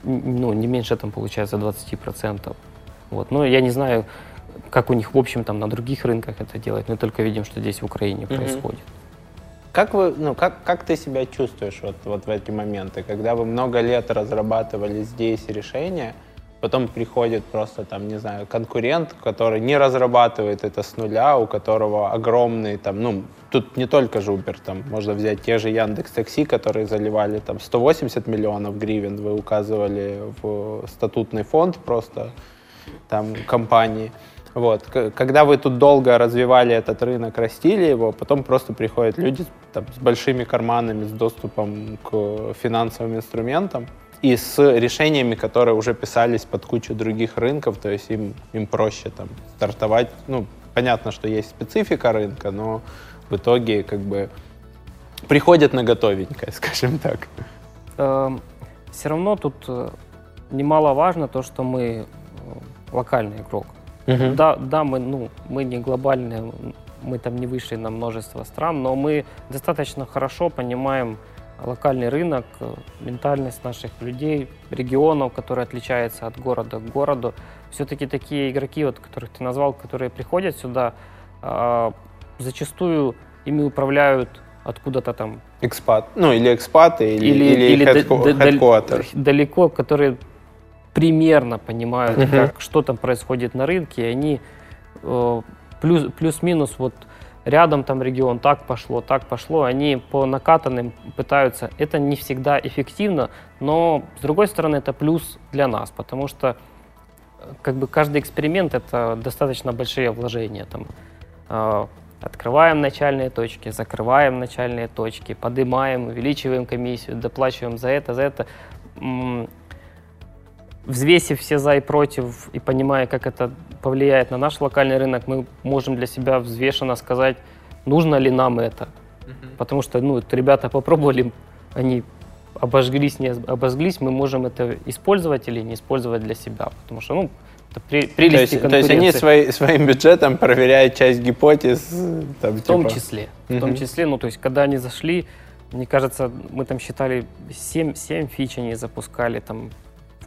ну, не меньше там получается 20%. Вот. Но я не знаю, как у них в общем там на других рынках это делать, мы только видим, что здесь в Украине mm-hmm. происходит. Как вы, ну, как, как ты себя чувствуешь вот, вот в эти моменты, когда вы много лет разрабатывали здесь решения, потом приходит просто там, не знаю, конкурент, который не разрабатывает это с нуля, у которого огромный там, ну, тут не только Uber, там можно взять те же Яндекс Такси, которые заливали там 180 миллионов гривен, вы указывали в статутный фонд просто там компании. Вот. Когда вы тут долго развивали этот рынок, растили его, потом просто приходят люди там, с большими карманами, с доступом к финансовым инструментам и с решениями, которые уже писались под кучу других рынков, то есть им, им проще там стартовать. Ну, понятно, что есть специфика рынка, но в итоге как бы приходят на готовенькое, скажем так. Эм, все равно тут э, немаловажно то, что мы э, локальный игрок. Угу. Да, да, мы, ну, мы не глобальные, мы там не вышли на множество стран, но мы достаточно хорошо понимаем локальный рынок, э, ментальность наших людей, регионов, которые отличаются от города к городу. Все-таки такие игроки, вот, которых ты назвал, которые приходят сюда, э, зачастую ими управляют откуда-то там. Экспат, ну или экспаты, или, или, или, или headquarters. далеко, которые примерно понимают, uh-huh. как, что там происходит на рынке, и они э, плюс, плюс-минус вот рядом там регион, так пошло, так пошло, они по накатанным пытаются. Это не всегда эффективно, но с другой стороны это плюс для нас, потому что как бы каждый эксперимент это достаточно большие вложения. Там, э, открываем начальные точки, закрываем начальные точки, поднимаем, увеличиваем комиссию, доплачиваем за это, за это взвесив все за и против и понимая, как это повлияет на наш локальный рынок, мы можем для себя взвешенно сказать, нужно ли нам это. Uh-huh. Потому что ну, ребята попробовали, они обожглись, не обожглись, мы можем это использовать или не использовать для себя. Потому что, ну, это при, прелести то есть, то есть они свои, своим бюджетом проверяют часть гипотез? Там, в типа... том числе. Uh-huh. В том числе, ну, то есть, когда они зашли, мне кажется, мы там считали 7, 7 фич они запускали, там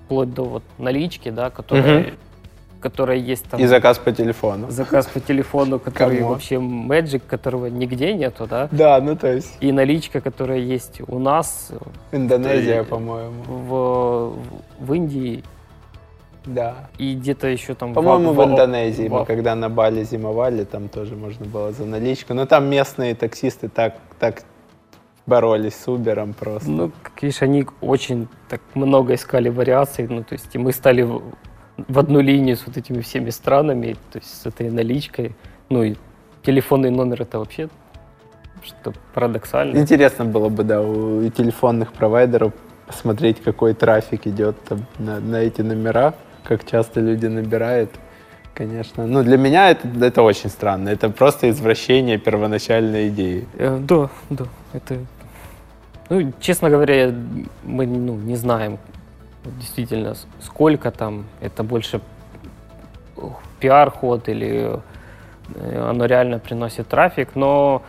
вплоть до вот налички, да, которая, угу. которая есть там. И заказ по телефону. Заказ по телефону, который Кому? вообще Magic, которого нигде нету, да. Да, ну то есть. И наличка, которая есть у нас. Индонезия, по-моему. В, в Индии. Да. И где-то еще там... По-моему, в, в Индонезии. В... Мы когда на Бали зимовали, там тоже можно было за наличку. Но там местные таксисты так, так боролись с Uber просто. Ну, видишь, они очень так много искали вариаций, ну, то есть и мы стали в, в одну линию с вот этими всеми странами, то есть с этой наличкой, ну и телефонный номер это вообще что парадоксально. Интересно было бы, да, у телефонных провайдеров посмотреть, какой трафик идет там на, на эти номера, как часто люди набирают. Конечно. Ну, для меня это, это очень странно. Это просто извращение первоначальной идеи. Э, да, да. Это ну, честно говоря, мы ну, не знаем действительно, сколько там, это больше пиар-ход или э, оно реально приносит трафик, но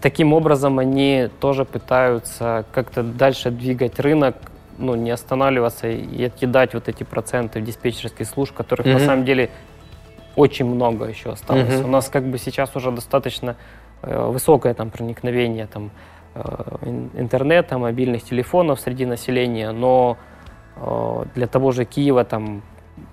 таким образом они тоже пытаются как-то дальше двигать рынок, ну, не останавливаться и откидать вот эти проценты в диспетчерских служб, которых mm-hmm. на самом деле очень много еще осталось. Mm-hmm. У нас как бы сейчас уже достаточно э, высокое там проникновение там интернета, мобильных телефонов среди населения, но э, для того же Киева, там,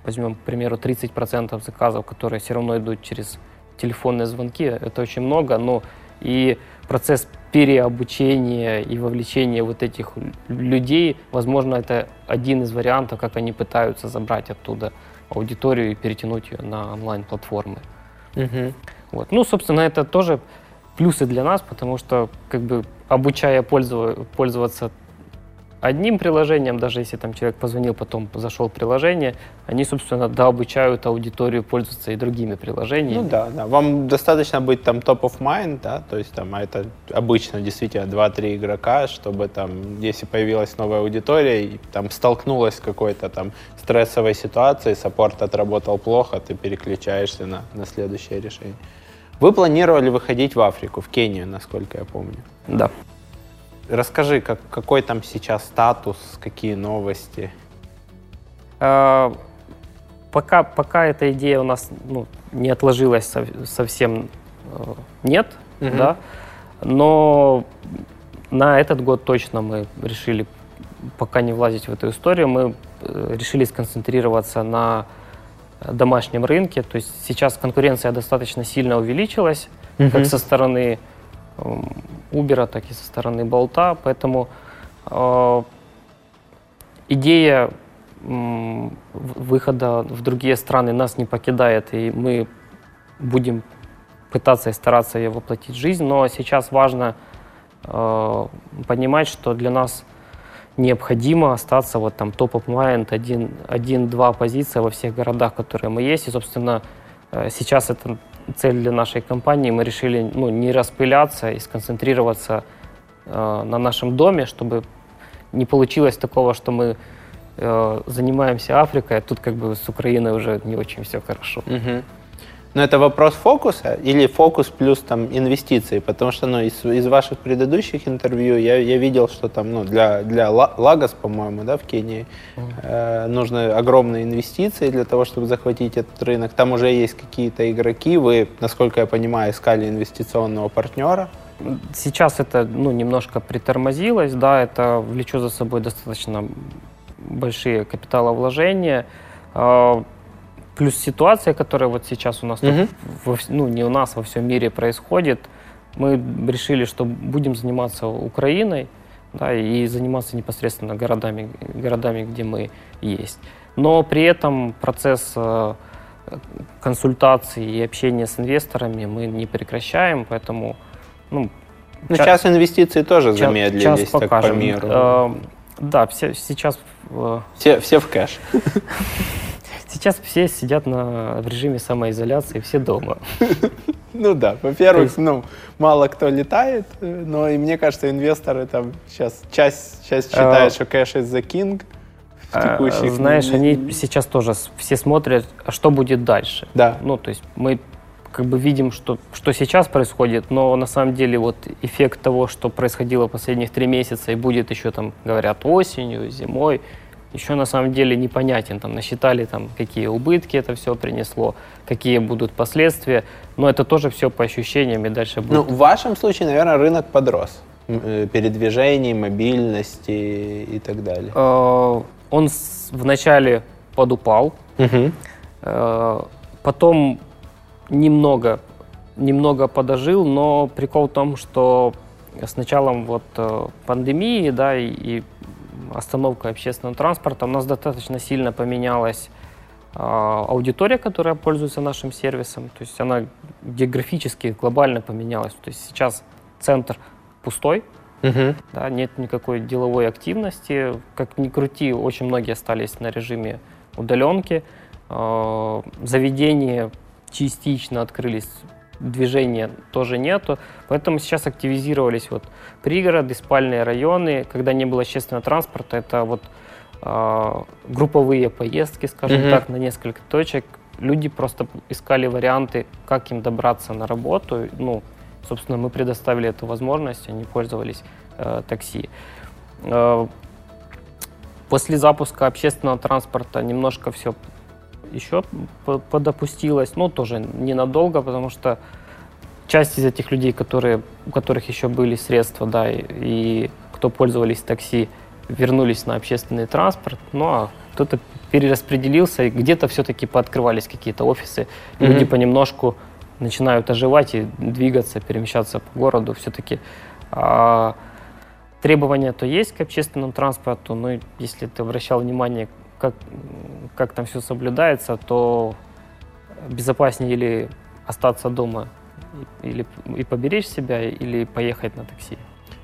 возьмем, к примеру, 30% заказов, которые все равно идут через телефонные звонки, это очень много, но и процесс переобучения и вовлечения вот этих людей, возможно, это один из вариантов, как они пытаются забрать оттуда аудиторию и перетянуть ее на онлайн-платформы. Угу. Вот. Ну, собственно, это тоже плюсы для нас, потому что как бы обучая пользоваться одним приложением, даже если там человек позвонил, потом зашел в приложение, они, собственно, дообучают аудиторию пользоваться и другими приложениями. Ну да, да. Вам достаточно быть там top of mind, да, то есть там а это обычно действительно 2-3 игрока, чтобы там, если появилась новая аудитория и там столкнулась с какой-то там стрессовой ситуацией, саппорт отработал плохо, ты переключаешься на, на следующее решение. Вы планировали выходить в Африку, в Кению, насколько я помню. Да. Расскажи, как, какой там сейчас статус, какие новости? А, пока, пока эта идея у нас ну, не отложилась совсем э, нет, угу. да, но на этот год точно мы решили пока не влазить в эту историю, мы э, решили сконцентрироваться на домашнем рынке. То есть сейчас конкуренция достаточно сильно увеличилась, uh как со стороны Uber, так и со стороны Болта. Поэтому э, идея э, выхода в другие страны нас не покидает, и мы будем пытаться и стараться ее воплотить в жизнь. Но сейчас важно э, понимать, что для нас необходимо остаться вот там топ-оп майнд, один-два позиция во всех городах, которые мы есть. И, собственно, э, сейчас это цель для нашей компании. Мы решили ну, не распыляться и сконцентрироваться э, на нашем доме, чтобы не получилось такого, что мы э, занимаемся Африкой, а тут как бы с Украиной уже не очень все хорошо. Угу. Но это вопрос фокуса или фокус плюс там инвестиции? Потому что ну, из, из ваших предыдущих интервью я, я видел, что там ну, для, для Лагос, по-моему, да, в Кении э, нужны огромные инвестиции для того, чтобы захватить этот рынок. Там уже есть какие-то игроки. Вы, насколько я понимаю, искали инвестиционного партнера. Сейчас это ну, немножко притормозилось, да, это влечет за собой достаточно большие капиталовложения. Плюс ситуация, которая вот сейчас у нас, угу. во, ну не у нас, во всем мире происходит, мы решили, что будем заниматься Украиной, да, и заниматься непосредственно городами, городами, где мы есть. Но при этом процесс э, консультаций и общения с инвесторами мы не прекращаем, поэтому ну, ну, сейчас инвестиции тоже замедлились так по миру. Э, да, все, сейчас... Э, все, все в кэш. Сейчас все сидят на, в режиме самоизоляции, все дома. Ну да, во-первых, ну, мало кто летает, но и мне кажется, инвесторы там сейчас часть, часть считает, а... что кэш is the king. А, текущих... Знаешь, они сейчас тоже все смотрят, а что будет дальше. Да. Ну, то есть мы как бы видим, что, что сейчас происходит, но на самом деле вот эффект того, что происходило последних три месяца и будет еще там, говорят, осенью, зимой, еще на самом деле непонятен. Там насчитали, там, какие убытки это все принесло, какие будут последствия. Но это тоже все по ощущениям и дальше будет. Ну, в вашем случае, наверное, рынок подрос. Э, передвижений, мобильности и так далее. Э, он вначале подупал, угу. потом немного, немного подожил, но прикол в том, что с началом вот пандемии, да, и, и остановка общественного транспорта, у нас достаточно сильно поменялась а, аудитория, которая пользуется нашим сервисом. То есть она географически, глобально поменялась. То есть сейчас центр пустой, угу. да, нет никакой деловой активности. Как ни крути, очень многие остались на режиме удаленки. А, заведения частично открылись движения тоже нету. Поэтому сейчас активизировались вот пригороды, спальные районы. Когда не было общественного транспорта, это вот э, групповые поездки, скажем mm-hmm. так, на несколько точек. Люди просто искали варианты, как им добраться на работу. Ну, собственно, мы предоставили эту возможность, они пользовались э, такси. Э, после запуска общественного транспорта немножко все еще подопустилось, но тоже ненадолго, потому что часть из этих людей, которые, у которых еще были средства, да, и, и кто пользовались такси, вернулись на общественный транспорт, ну а кто-то перераспределился, и где-то все-таки пооткрывались какие-то офисы, mm-hmm. люди понемножку начинают оживать и двигаться, перемещаться по городу. Все-таки а, требования то есть к общественному транспорту, но если ты обращал внимание, как, как там все соблюдается, то безопаснее или остаться дома или и поберечь себя, или поехать на такси.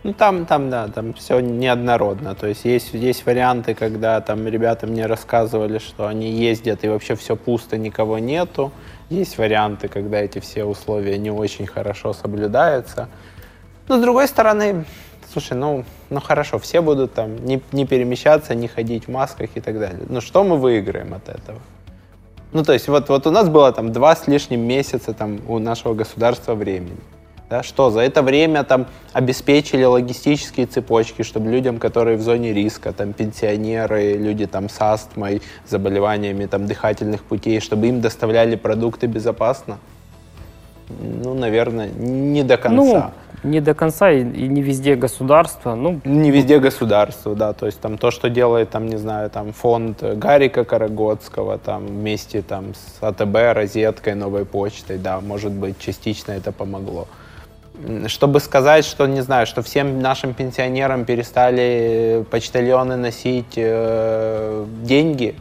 Ну там, там, да, там все неоднородно. То есть есть, есть варианты, когда там ребята мне рассказывали, что они ездят и вообще все пусто, никого нету. Есть варианты, когда эти все условия не очень хорошо соблюдаются. Но с другой стороны, слушай, ну, ну хорошо, все будут там не, не перемещаться, не ходить в масках и так далее. Но что мы выиграем от этого? Ну, то есть вот, вот у нас было там два с лишним месяца там у нашего государства времени. Да, что за это время там обеспечили логистические цепочки, чтобы людям, которые в зоне риска, там пенсионеры, люди там с астмой, заболеваниями там дыхательных путей, чтобы им доставляли продукты безопасно? Ну, наверное, не до конца. Ну, не до конца и, и не везде государство. Ну, не везде государство, да. То есть там то, что делает, там, не знаю, там фонд Гарика Карагодского, там вместе там с АТБ, розеткой, новой почтой, да, может быть, частично это помогло. Чтобы сказать, что, не знаю, что всем нашим пенсионерам перестали почтальоны носить э, деньги,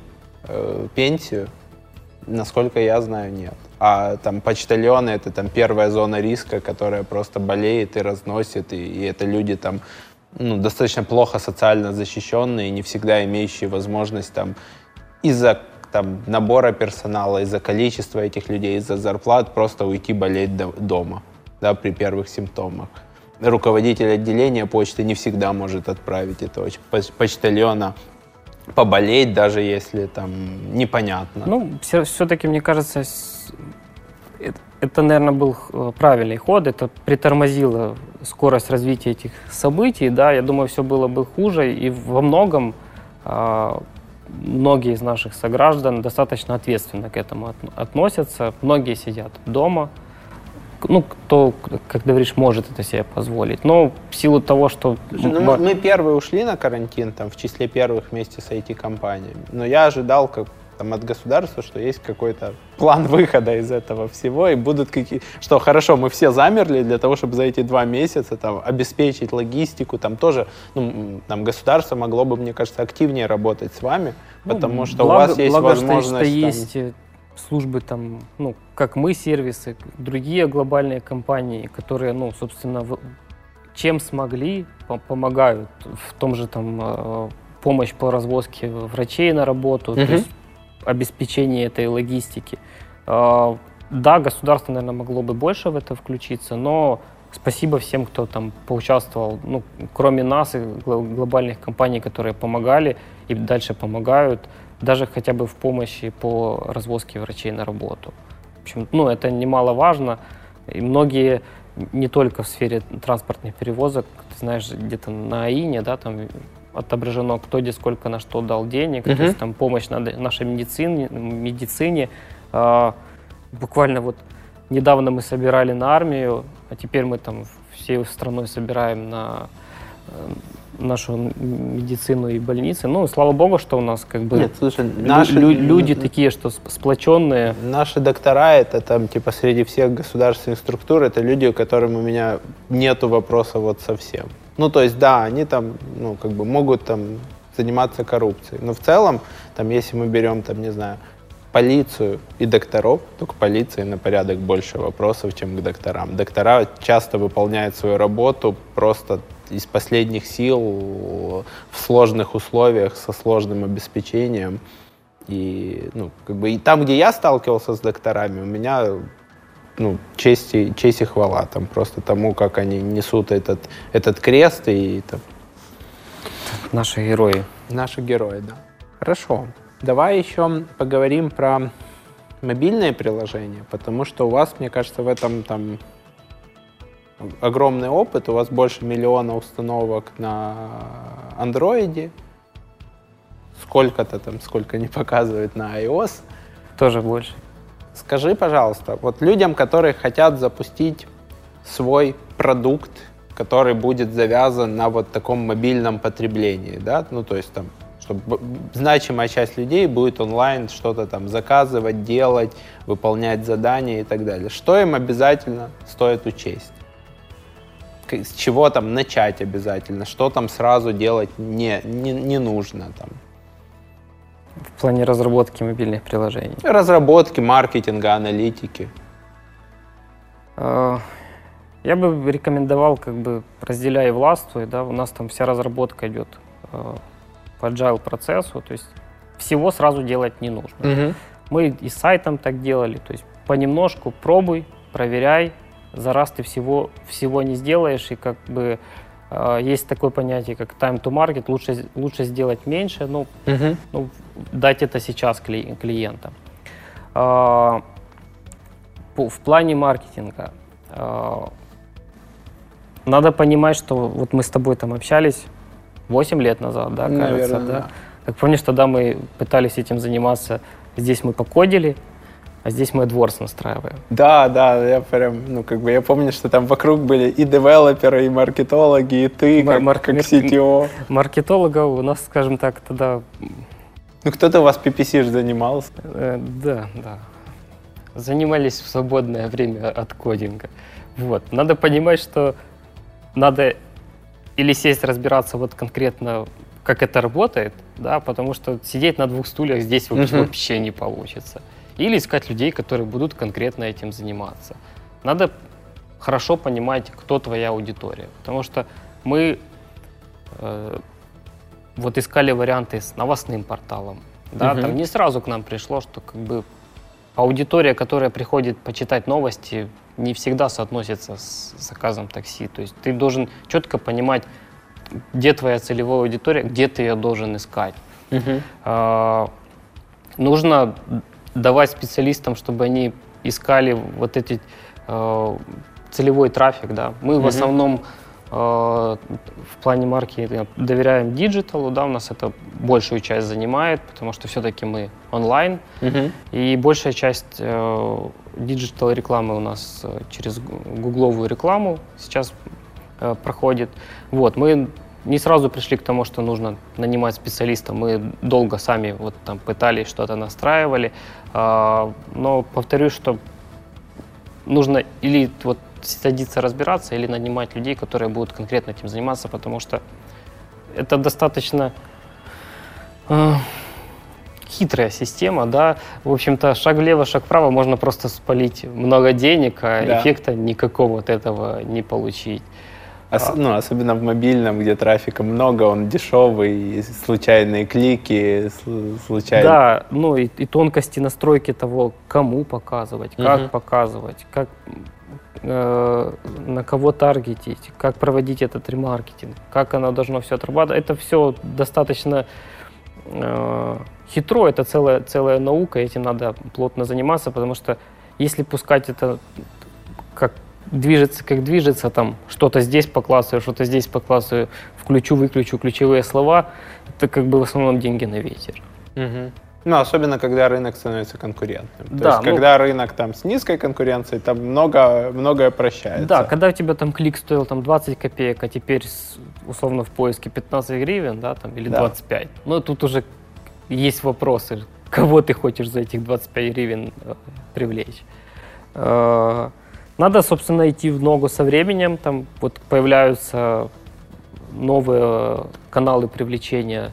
э, пенсию, насколько я знаю, нет. А там почтальоны это там первая зона риска, которая просто болеет и разносит, и, и это люди там ну, достаточно плохо социально защищенные, не всегда имеющие возможность там из-за там, набора персонала, из-за количества этих людей, из-за зарплат просто уйти болеть до, дома да, при первых симптомах. Руководитель отделения почты не всегда может отправить этого почтальона поболеть, даже если там непонятно. Ну, все-таки, мне кажется, это, это, наверное, был э, правильный ход. Это притормозило скорость развития этих событий. Да, я думаю, все было бы хуже. И во многом э, многие из наших сограждан достаточно ответственно к этому относятся. Многие сидят дома. Ну, кто, как говоришь, может это себе позволить. Но в силу того, что... ну, мы, мы первые ушли на карантин, там, в числе первых вместе с IT-компаниями. Но я ожидал, как там, от государства, что есть какой-то план выхода из этого всего, и будут какие... Что, хорошо, мы все замерли для того, чтобы за эти два месяца там, обеспечить логистику, там тоже, ну, там, государство могло бы, мне кажется, активнее работать с вами, ну, потому ну, что благо, у вас есть благо, возможность... Что, что есть э, службы там, ну, как мы, сервисы, другие глобальные компании, которые, ну, собственно, чем смогли, помогают в том же там э, помощь по развозке врачей на работу, uh-huh. то есть обеспечение этой логистики. А, да, государство, наверное, могло бы больше в это включиться, но спасибо всем, кто там поучаствовал, ну, кроме нас и глобальных компаний, которые помогали и дальше помогают, даже хотя бы в помощи по развозке врачей на работу. В общем, ну, это немаловажно. И многие не только в сфере транспортных перевозок, ты знаешь, где-то на АИНе, да, там отображено, кто где сколько на что дал денег, uh-huh. то есть там помощь на нашей медицине, медицине. А, буквально вот недавно мы собирали на армию, а теперь мы там всей страной собираем на э, нашу медицину и больницы. Ну, слава богу, что у нас как бы Нет, слушай, наши, лю- люди такие, что сплоченные. Наши доктора, это там, типа, среди всех государственных структур, это люди, у которых у меня нету вопроса вот совсем. Ну, то есть, да, они там, ну, как бы могут там заниматься коррупцией. Но в целом, там, если мы берем, там, не знаю, полицию и докторов, то к полиции на порядок больше вопросов, чем к докторам. Доктора часто выполняют свою работу просто из последних сил в сложных условиях, со сложным обеспечением. И, ну, как бы, и там, где я сталкивался с докторами, у меня ну, честь, и, честь и хвала там просто тому, как они несут этот, этот крест и там... Наши герои. Наши герои, да. Хорошо. Давай еще поговорим про мобильные приложения, потому что у вас, мне кажется, в этом там огромный опыт. У вас больше миллиона установок на андроиде. Сколько-то там, сколько не показывает на iOS. Тоже больше. Скажи, пожалуйста, вот людям, которые хотят запустить свой продукт, который будет завязан на вот таком мобильном потреблении, да, ну то есть там, чтобы значимая часть людей будет онлайн что-то там заказывать, делать, выполнять задания и так далее. Что им обязательно стоит учесть? С чего там начать обязательно? Что там сразу делать не, не, не нужно там? В плане разработки мобильных приложений. Разработки, маркетинга, аналитики. А, я бы рекомендовал, как бы разделяя и властвуя, да, у нас там вся разработка идет а, по agile процессу, то есть всего сразу делать не нужно. Угу. Мы и сайтом так делали, то есть понемножку пробуй, проверяй, за раз ты всего, всего не сделаешь, и как бы а, есть такое понятие, как time to market, лучше, лучше сделать меньше, ну, uh ну, дать это сейчас клиентам. А, в плане маркетинга а, надо понимать, что вот мы с тобой там общались 8 лет назад, да, кажется, Наверное, да? да. Как помнишь, тогда мы пытались этим заниматься, здесь мы покодили, а здесь мы AdWords настраиваем. Да, да, я прям, ну, как бы я помню, что там вокруг были и девелоперы, и маркетологи, и ты, как, Мар- как CTO. Маркетологов у нас, скажем так, тогда... Ну, кто-то у вас PPC же занимался. Э, да, да. Занимались в свободное время от кодинга. Вот. Надо понимать, что надо или сесть разбираться вот конкретно, как это работает, да, потому что сидеть на двух стульях здесь uh-huh. вообще не получится или искать людей, которые будут конкретно этим заниматься. Надо хорошо понимать, кто твоя аудитория, потому что мы э, вот искали варианты с новостным порталом, да, угу. там не сразу к нам пришло, что как бы аудитория, которая приходит почитать новости, не всегда соотносится с заказом такси. То есть ты должен четко понимать, где твоя целевая аудитория, где ты ее должен искать. Угу. Э, нужно давать специалистам, чтобы они искали вот эти э, целевой трафик, да. Мы mm-hmm. в основном э, в плане маркетинга доверяем digital у, да, у нас это большую часть занимает, потому что все-таки мы онлайн, mm-hmm. и большая часть digital рекламы у нас через гугловую рекламу сейчас проходит. Вот, мы не сразу пришли к тому, что нужно нанимать специалиста. Мы долго сами вот там пытались, что-то настраивали. А, но повторюсь, что нужно или вот садиться разбираться, или нанимать людей, которые будут конкретно этим заниматься, потому что это достаточно э, хитрая система, да. В общем-то, шаг влево, шаг вправо можно просто спалить много денег, а да. эффекта никакого от этого не получить. Ос, ну, особенно в мобильном, где трафика много, он дешевый, случайные клики, случайные... Да, ну и, и тонкости настройки того, кому показывать, как угу. показывать, как э, на кого таргетить, как проводить этот ремаркетинг, как оно должно все отрабатывать. Это все достаточно э, хитро, это целая, целая наука, этим надо плотно заниматься, потому что если пускать это как движется, как движется, там что-то здесь поклассую, что-то здесь поклассую, включу, выключу ключевые слова, это как бы в основном деньги на ветер. Угу. Ну, особенно, когда рынок становится конкурентным. То да, есть, ну, когда рынок там с низкой конкуренцией, там много, многое прощается. Да, когда у тебя там клик стоил там 20 копеек, а теперь условно в поиске 15 гривен, да, там, или да. 25. Ну, тут уже есть вопросы, кого ты хочешь за этих 25 гривен э, привлечь. Э, надо, собственно, идти в ногу со временем. Там вот появляются новые каналы привлечения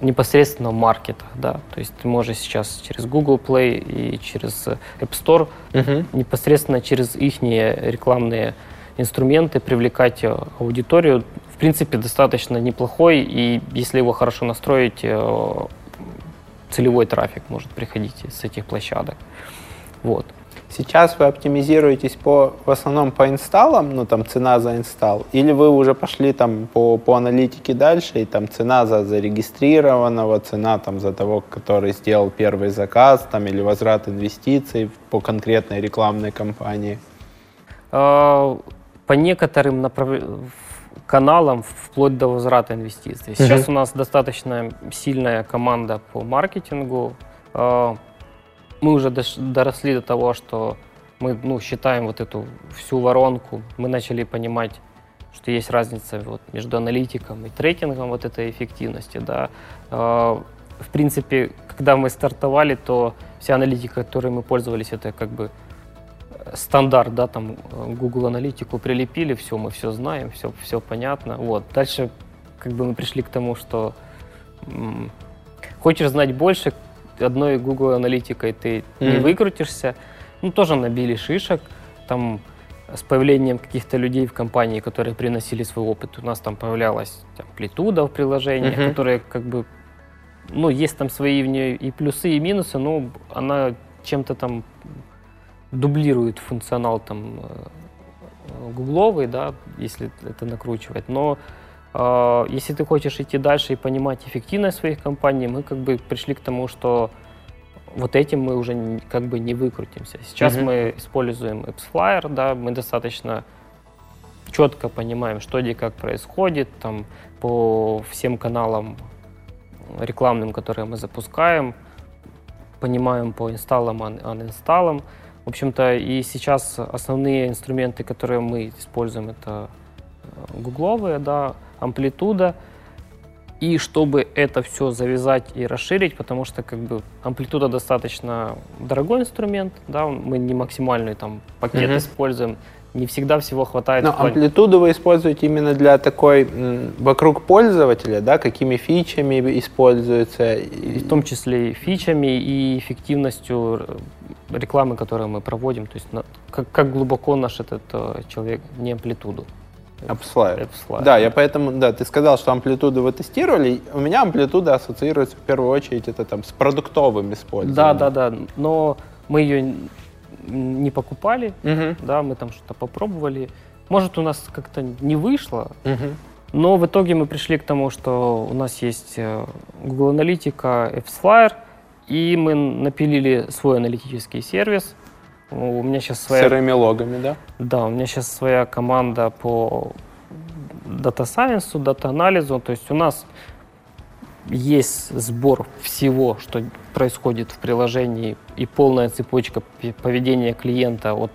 непосредственно маркета, да, то есть ты можешь сейчас через Google Play и через App Store uh-huh. непосредственно через их рекламные инструменты привлекать аудиторию. В принципе, достаточно неплохой, и если его хорошо настроить, э, целевой трафик может приходить с этих площадок. Вот. Сейчас вы оптимизируетесь по, в основном по инсталлам, ну там цена за инсталл, или вы уже пошли там по, по аналитике дальше, и там цена за зарегистрированного, цена там за того, который сделал первый заказ, там или возврат инвестиций по конкретной рекламной кампании? А, по некоторым направ... каналам вплоть до возврата инвестиций. Сейчас угу. у нас достаточно сильная команда по маркетингу. Мы уже доросли до того, что мы ну, считаем вот эту всю воронку, мы начали понимать, что есть разница вот, между аналитиком и трекингом вот этой эффективности. Да. А, в принципе, когда мы стартовали, то вся аналитика, которой мы пользовались, это как бы стандарт, да, там Google аналитику прилепили, все, мы все знаем, все, все понятно. Вот. Дальше как бы мы пришли к тому, что м- хочешь знать больше, одной Google аналитикой ты mm-hmm. не выкрутишься. Ну, тоже набили шишек. Там с появлением каких-то людей в компании, которые приносили свой опыт, у нас там появлялась амплитуда в приложении, mm-hmm. которая как бы, ну, есть там свои в нее и плюсы, и минусы, но она чем-то там дублирует функционал там э, гугловый, да, если это накручивать. Но если ты хочешь идти дальше и понимать эффективность своих компаний, мы как бы пришли к тому, что вот этим мы уже как бы не выкрутимся. Сейчас mm-hmm. мы используем AppsFlyer, да, мы достаточно четко понимаем, что где как происходит, там по всем каналам рекламным, которые мы запускаем, понимаем по инсталлам, анинсталлам. В общем-то, и сейчас основные инструменты, которые мы используем, это э, гугловые, да, амплитуда. И чтобы это все завязать и расширить, потому что как бы амплитуда достаточно дорогой инструмент, да, мы не максимальный там пакет mm-hmm. используем, не всегда всего хватает. Но амплитуду вы используете именно для такой вокруг пользователя, да, какими фичами используется? В том числе и фичами, и эффективностью рекламы, которую мы проводим, то есть как, как глубоко наш этот э, человек не амплитуду. AppsFlyer. AppsFlyer. Да, я поэтому, да, ты сказал, что амплитуду вы тестировали. У меня амплитуда ассоциируется в первую очередь это там с продуктовым использованием. Да, да, да. Но мы ее не покупали, угу. да, мы там что-то попробовали. Может, у нас как-то не вышло, угу. но в итоге мы пришли к тому, что у нас есть э, Google Аналитика, AppsFlyer, и мы напилили свой аналитический сервис – Ну, у меня сейчас своя... сырыми логами, да? Да, у меня сейчас своя команда по data science у, data анализу. То есть у нас есть сбор всего, что происходит в приложении, и полная цепочка поведения клиента от,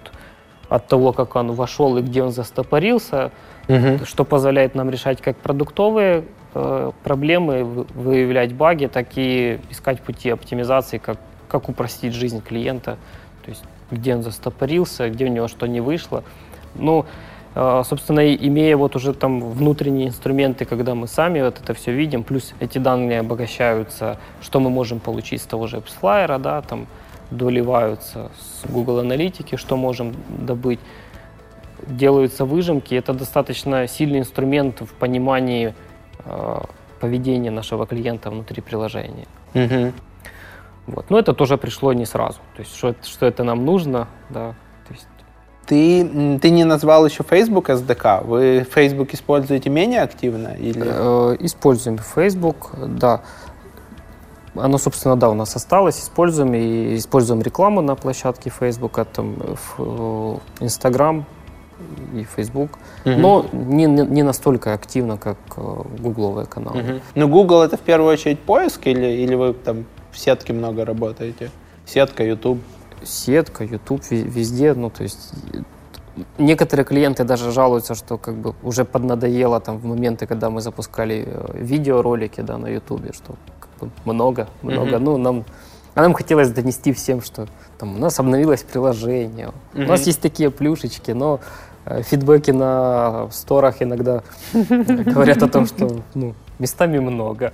от того, как он вошел и где он застопорился, Мгм. что позволяет нам решать как продуктовые э, проблемы, вы- выявлять баги, так и искать пути оптимизации, как, как упростить жизнь клиента, то есть где он застопорился, где у него что не вышло. Ну, э, собственно, имея вот уже там внутренние инструменты, когда мы сами вот это все видим, плюс эти данные обогащаются, что мы можем получить с того же AppsFlyer, да, там доливаются с Google Аналитики, что можем добыть делаются выжимки. Это достаточно сильный инструмент в понимании э, поведения нашего клиента внутри приложения. Мгм. Вот. Но это тоже пришло не сразу. То есть, что, что это нам нужно, да. То есть, Ты, ты не назвал еще Facebook SDK. Вы Facebook используете менее активно? Или... э, используем Facebook, да. Оно, собственно, да, у нас осталось. Используем и используем рекламу на площадке Facebook, это в, э, Instagram и Facebook. Мгм. Но не, не настолько активно, как э, гугловые каналы. Мгм. Ну, Google это в первую очередь поиск или, или вы там в сетке много работаете? Сетка, YouTube. сетка, YouTube, везде, ну, то есть э, некоторые клиенты даже жалуются, что как бы уже поднадоело там в моменты, когда мы запускали э, видеоролики, да, на YouTube, что как бы много, много, Мгм. ну, нам, а нам хотелось донести всем, что там у нас обновилось приложение, у нас есть такие плюшечки, но э, фидбэки на store ах иногда говорят о том, что ну, местами много.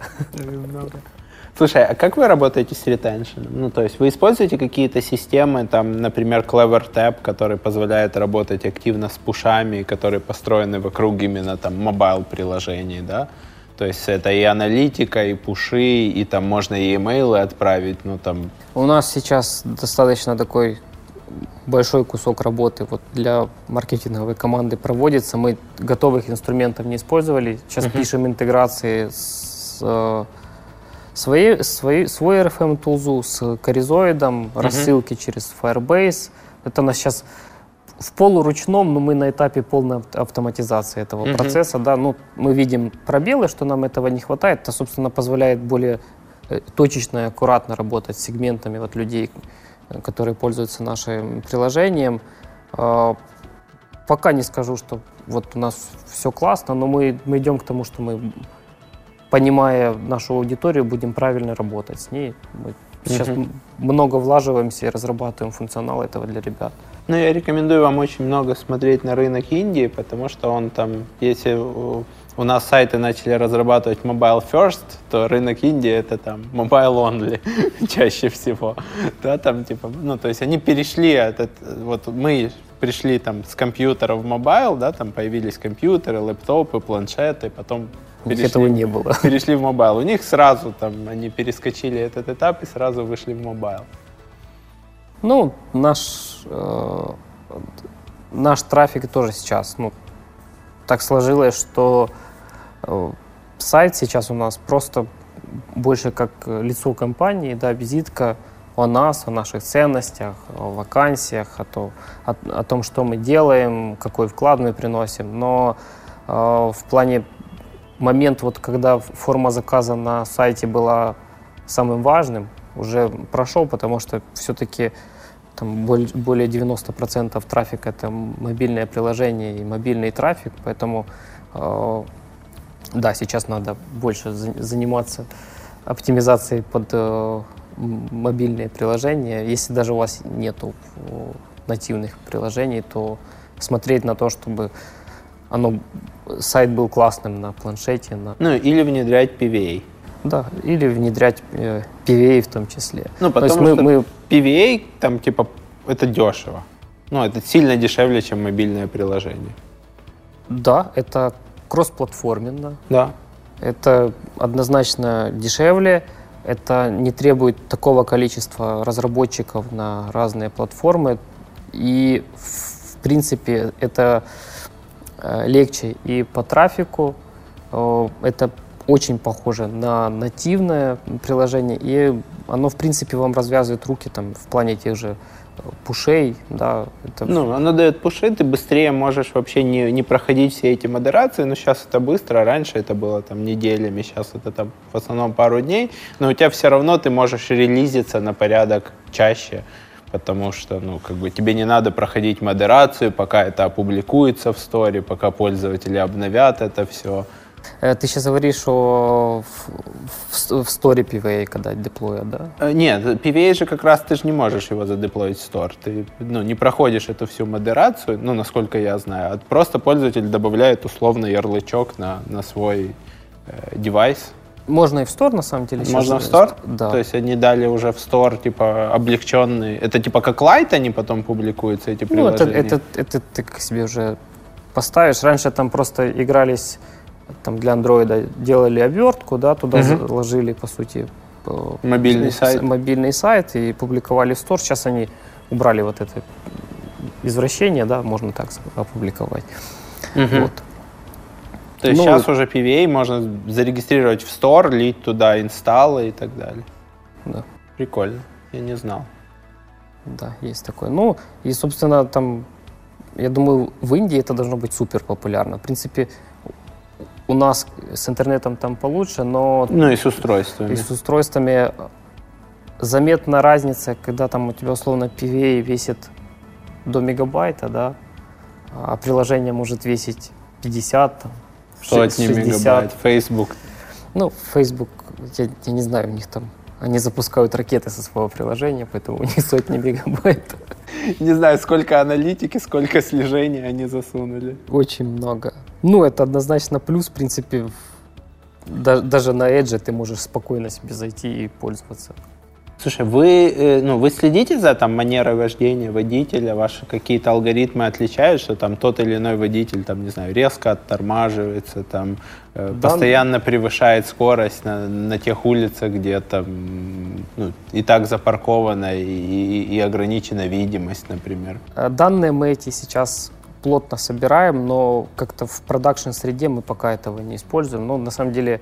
Слушай, а как вы работаете с retention ом? Ну, то есть вы используете какие-то системы, там, например, CleverTap, который позволяет работать активно с пушами, которые построены вокруг именно там mobile приложений, да? То есть это и аналитика, и пуши, и там можно и имейлы отправить, ну там. У нас сейчас достаточно такой большой кусок работы вот для маркетинговой команды проводится. Мы готовых инструментов не использовали. Сейчас пишем интеграции с своей, своей, свой RFM тулзу с коризоидом, рассылки через Firebase. Это у нас сейчас в полуручном, но мы на этапе полной авт- автоматизации этого Мгм. процесса. Да, ну, мы видим пробелы, что нам этого не хватает. Это, собственно, позволяет более э, точечно и аккуратно работать с сегментами вот, людей, которые пользуются нашим приложением. А, Пока не скажу, что вот у нас все классно, но мы, мы идем к тому, что мы, понимая нашу аудиторию, будем правильно работать с ней. Мы сейчас м- много влаживаемся и разрабатываем функционал этого для ребят. Ну, я рекомендую вам очень много смотреть на рынок Индии, потому что он там, если у у нас сайты начали разрабатывать mobile first, то рынок Индии это там mobile only чаще всего. Да, там типа, ну, то есть они перешли от, от- вот мы пришли там с компьютера в mobile, да, там появились компьютеры, лэптопы, планшеты, потом Них этого не было. перешли в mobile. У них сразу там они перескочили этот этап и сразу вышли в mobile. Ну, наш, э, наш трафик тоже сейчас, ну, так сложилось, что э, сайт сейчас у нас просто больше как лицо компании, да, визитка о нас, о наших ценностях, о вакансиях, о, то, о, о том, что мы делаем, какой вклад мы приносим. Но э, в плане момент, вот когда форма заказа на сайте была самым важным, уже прошел, потому что все-таки там более 90% трафика это мобильное приложение и мобильный трафик, поэтому э, да, сейчас надо больше за- заниматься оптимизацией под э, мобильные приложения. Если даже у вас нету э, нативных приложений, то смотреть на то, чтобы оно, сайт был классным на планшете, на, Ну, или внедрять PVA. да, или внедрять э, PVA в том числе. Ну, То есть потому мы, что мы PVA, там, типа, это дешево. Ну, это сильно дешевле, чем мобильное приложение. Да, это кроссплатформенно, Да. это однозначно дешевле, это не требует такого количества разработчиков на разные платформы, и в принципе это э, легче и по трафику, э, это очень похоже на нативное приложение, и оно в принципе вам развязывает руки там в плане тех же пушей, да. Это... Ну, оно дает пуши, ты быстрее можешь вообще не, не проходить все эти модерации, но сейчас это быстро, раньше это было там неделями, сейчас это там в основном пару дней, но у тебя все равно ты можешь релизиться на порядок чаще, потому что, ну, как бы тебе не надо проходить модерацию, пока это опубликуется в сторе, пока пользователи обновят это все. Э, ты сейчас говоришь о в, в сторе PVA, когда деплоят, да? Э, нет, PVA же как раз ты же не можешь его задеплоить в стор. Ты ну, не проходишь эту всю модерацию, ну, насколько я знаю. А просто пользователь добавляет условно ярлычок на, на свой э, девайс. Можно и в стор, на самом деле. Можно в стор? Да. То есть они дали уже в стор, типа, облегченный. Это типа как лайт они потом публикуются, эти приложения? Ну, это, это, это ты к себе уже поставишь. Раньше там просто игрались там для андроида делали обвертку, да, туда угу. заложили, по сути, мобильный сайт. мобильный сайт и публиковали в стор. Сейчас они убрали вот это извращение, да, можно так опубликовать. Угу. Вот. То есть ну, сейчас уже PVA можно зарегистрировать в Store, лить туда инсталлы и так далее. Да. Прикольно. Я не знал. Да, есть такое. Ну, и, собственно, там, я думаю, в Индии это должно быть супер популярно. В принципе, у нас с интернетом там получше, но... Ну и с устройствами. И с устройствами заметна разница, когда там у тебя условно PVA весит до мегабайта, да, а приложение может весить 50, там, Сотни 60. мегабайт, Facebook. Ну, Facebook, я, я не знаю, у них там они запускают ракеты со своего приложения, поэтому у них сотни мегабайт. Не знаю, сколько аналитики, сколько слежения они засунули. Очень много. Ну, это однозначно плюс, в принципе, даже на Edge ты можешь спокойно себе зайти и пользоваться. Слушай, вы, э, ну, вы следите за там манерой вождения водителя? Ваши какие-то алгоритмы отличают, что там тот или иной водитель, там, не знаю, резко оттормаживается, там, э, да, постоянно превышает скорость на, на тех улицах, где там ну, и так запаркована и, и, и ограничена видимость, например? Э, данные мы эти сейчас плотно собираем, но как-то в продакшн-среде мы пока этого не используем. Но на самом деле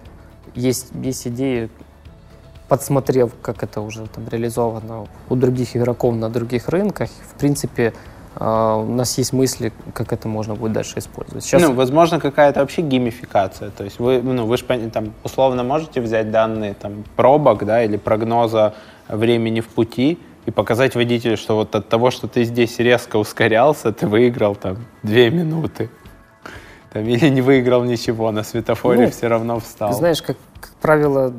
есть, есть идеи, подсмотрев, как это уже там реализовано у других игроков на других рынках, в принципе, а, у нас есть мысли, как это можно будет дальше использовать. Сейчас... Ну, возможно, какая-то вообще геймификация. То есть вы, ну, вы же там условно можете взять данные там пробок, да, или прогноза времени в пути и показать водителю, что вот от того, что ты здесь резко ускорялся, ты выиграл там две минуты. Там, или не выиграл ничего, на светофоре ну, все равно встал. Ты знаешь, как, как правило,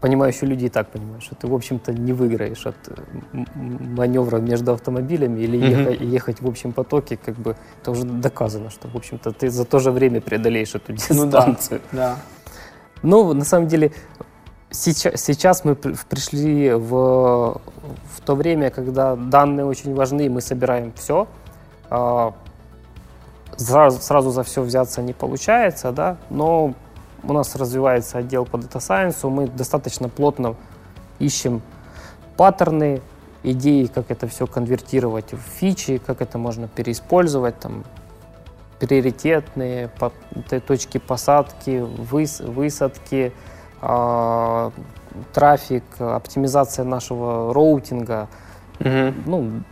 понимающие люди и так понимают, что ты, в общем-то, не выиграешь от маневра между автомобилями или mm-hmm. ехать, ехать в общем потоке, как бы это уже доказано, что, в общем-то, ты за то же время преодолеешь эту дистанцию. Ну, да, да. Ну, на самом деле, сейчас, сейчас мы пришли в, в то время, когда данные очень важны, мы собираем все. А, сразу, сразу за все взяться не получается, да, но у нас развивается отдел по Data Science, мы достаточно плотно ищем паттерны, идеи, как это все конвертировать в фичи, как это можно переиспользовать, там, приоритетные точки посадки, выс, высадки, э, трафик, оптимизация нашего роутинга. Угу. Ну,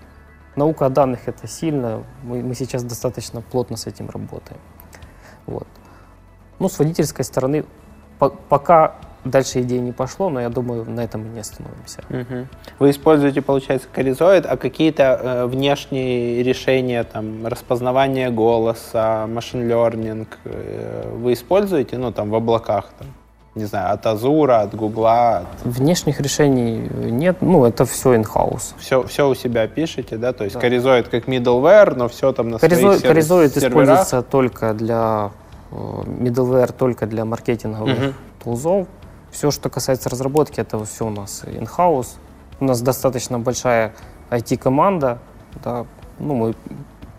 наука о данных это сильно. Мы, мы сейчас достаточно плотно с этим работаем. Вот. Ну, с водительской стороны по пока дальше идея не пошло, но я думаю, на этом мы не остановимся. Угу. Вы используете, получается, коризоид, а какие-то э, внешние решения, там, распознавание голоса, машин learning э, вы используете, ну, там, в облаках, там? не знаю, от Азура, от Гугла? От... Внешних решений нет, ну, это все in-house. Все, все у себя пишете, да? То есть да. Коризоид как middleware, но все там на Коризоид, своих Коризоид используется только для Э, middleware только для маркетинговых uh-huh. тулзов. Все, что касается разработки, это все у нас in-house. У нас достаточно большая IT-команда. Да, ну, мы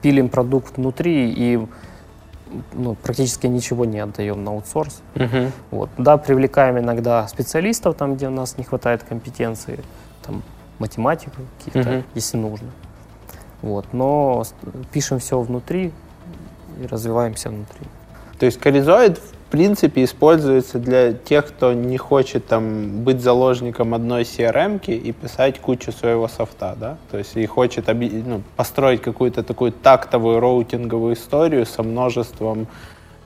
пилим продукт внутри и ну, практически ничего не отдаем на аутсорс. Uh-huh. Вот. Да, привлекаем иногда специалистов там, где у нас не хватает компетенции, там, математиков каких-то, uh-huh. если нужно. Вот. Но пишем все внутри и развиваемся внутри. То есть коризоид принципе используется для тех, кто не хочет там быть заложником одной CRM и писать кучу своего софта, да, то есть и хочет ну, построить какую-то такую тактовую роутинговую историю со множеством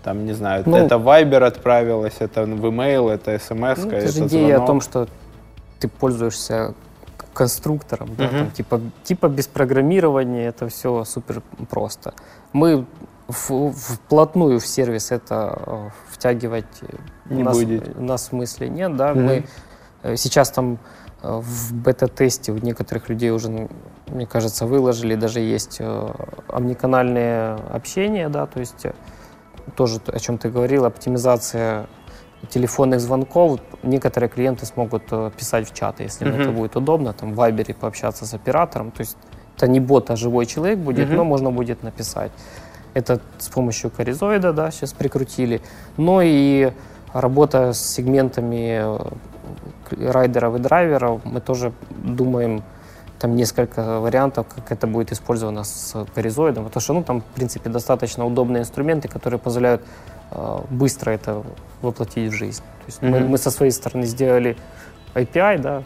там, не знаю, ну, это Viber отправилось, это в email, это смс, ну, это, же идея звонок. о том, что ты пользуешься конструктором, uh-huh. да, там, типа, типа без программирования это все супер просто. Мы в, вплотную в сервис это э, втягивать не нас, будет. У нас нет, да, uh-huh. мы э, сейчас там э, в бета-тесте у некоторых людей уже, мне кажется, выложили, даже есть омниканальное общение, да, то есть тоже о чем ты говорил, оптимизация телефонных звонков. Некоторые клиенты смогут э, писать в чаты, если mm-hmm. это будет удобно, там в Вайбере пообщаться с оператором. То есть это не бот, а живой человек будет, mm-hmm. но можно будет написать. Это с помощью коризоида, да, сейчас прикрутили. Но и работа с сегментами э, райдеров и драйверов, мы тоже думаем, там несколько вариантов, как это будет использовано с коризоидом, потому что ну, там, в принципе, достаточно удобные инструменты, которые позволяют э, быстро это воплотить в жизнь. То есть mm-hmm. мы, мы со своей стороны сделали API, да,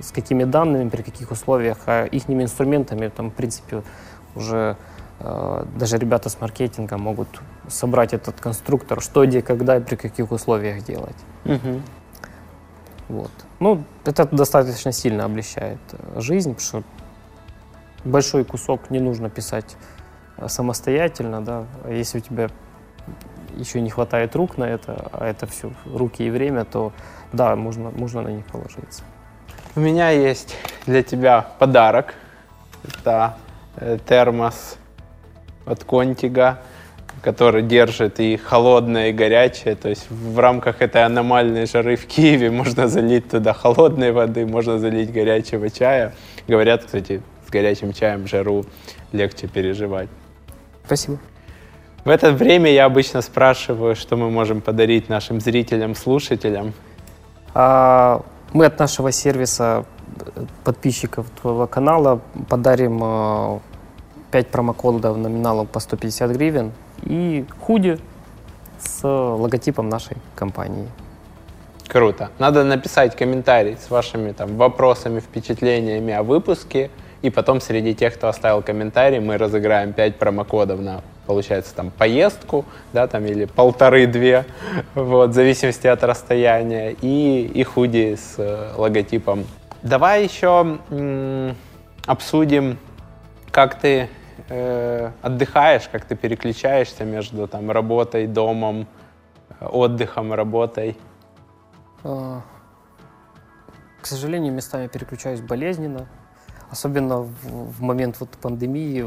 с какими данными, при каких условиях, а их инструментами, там, в принципе, уже даже ребята с маркетинга могут собрать этот конструктор, что, где, когда и при каких условиях делать. Mm-hmm. Вот. Ну, это достаточно сильно облегчает э, жизнь, потому что большой кусок не нужно писать э, самостоятельно, да, если у тебя еще не хватает рук на это, а это все руки и время, то да, можно, можно на них положиться. У меня есть для тебя подарок. Это э, термос от Контига который держит и холодное, и горячее. То есть в рамках этой аномальной жары в Киеве можно залить туда холодной воды, можно залить горячего чая. Говорят, кстати, с горячим чаем жару легче переживать. Спасибо. В это время я обычно спрашиваю, что мы можем подарить нашим зрителям, слушателям. А, мы от нашего сервиса подписчиков твоего канала подарим 5 э, промокодов номиналом по 150 гривен и худи с логотипом нашей компании. Круто. Надо написать комментарий с вашими там вопросами, впечатлениями о выпуске. И потом среди тех, кто оставил комментарий, мы разыграем 5 промокодов на, получается, там, поездку, да, там, или полторы-две, вот, в зависимости от расстояния, и, и худи с э, логотипом. Давай еще м- обсудим, как ты э, отдыхаешь, как ты переключаешься между там, работой, домом, отдыхом, работой? А, к сожалению, местами переключаюсь болезненно. Особенно в, в момент вот пандемии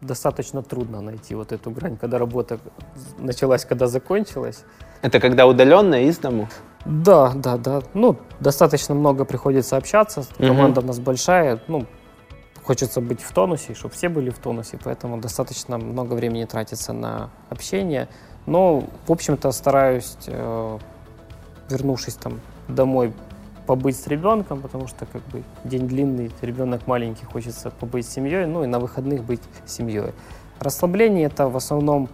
достаточно трудно найти вот эту грань, когда работа началась, когда закончилась. Это когда удаленно из дому? Да, да, да. Ну, достаточно много приходится общаться. Команда угу. у нас большая. Ну, хочется быть в тонусе, чтобы все были в тонусе, поэтому достаточно много времени тратится на общение. Но, в общем-то, стараюсь, э, вернувшись там домой, побыть с ребенком, потому что как бы день длинный, ребенок маленький, хочется побыть с семьей, ну и на выходных быть с семьей. Расслабление это в основном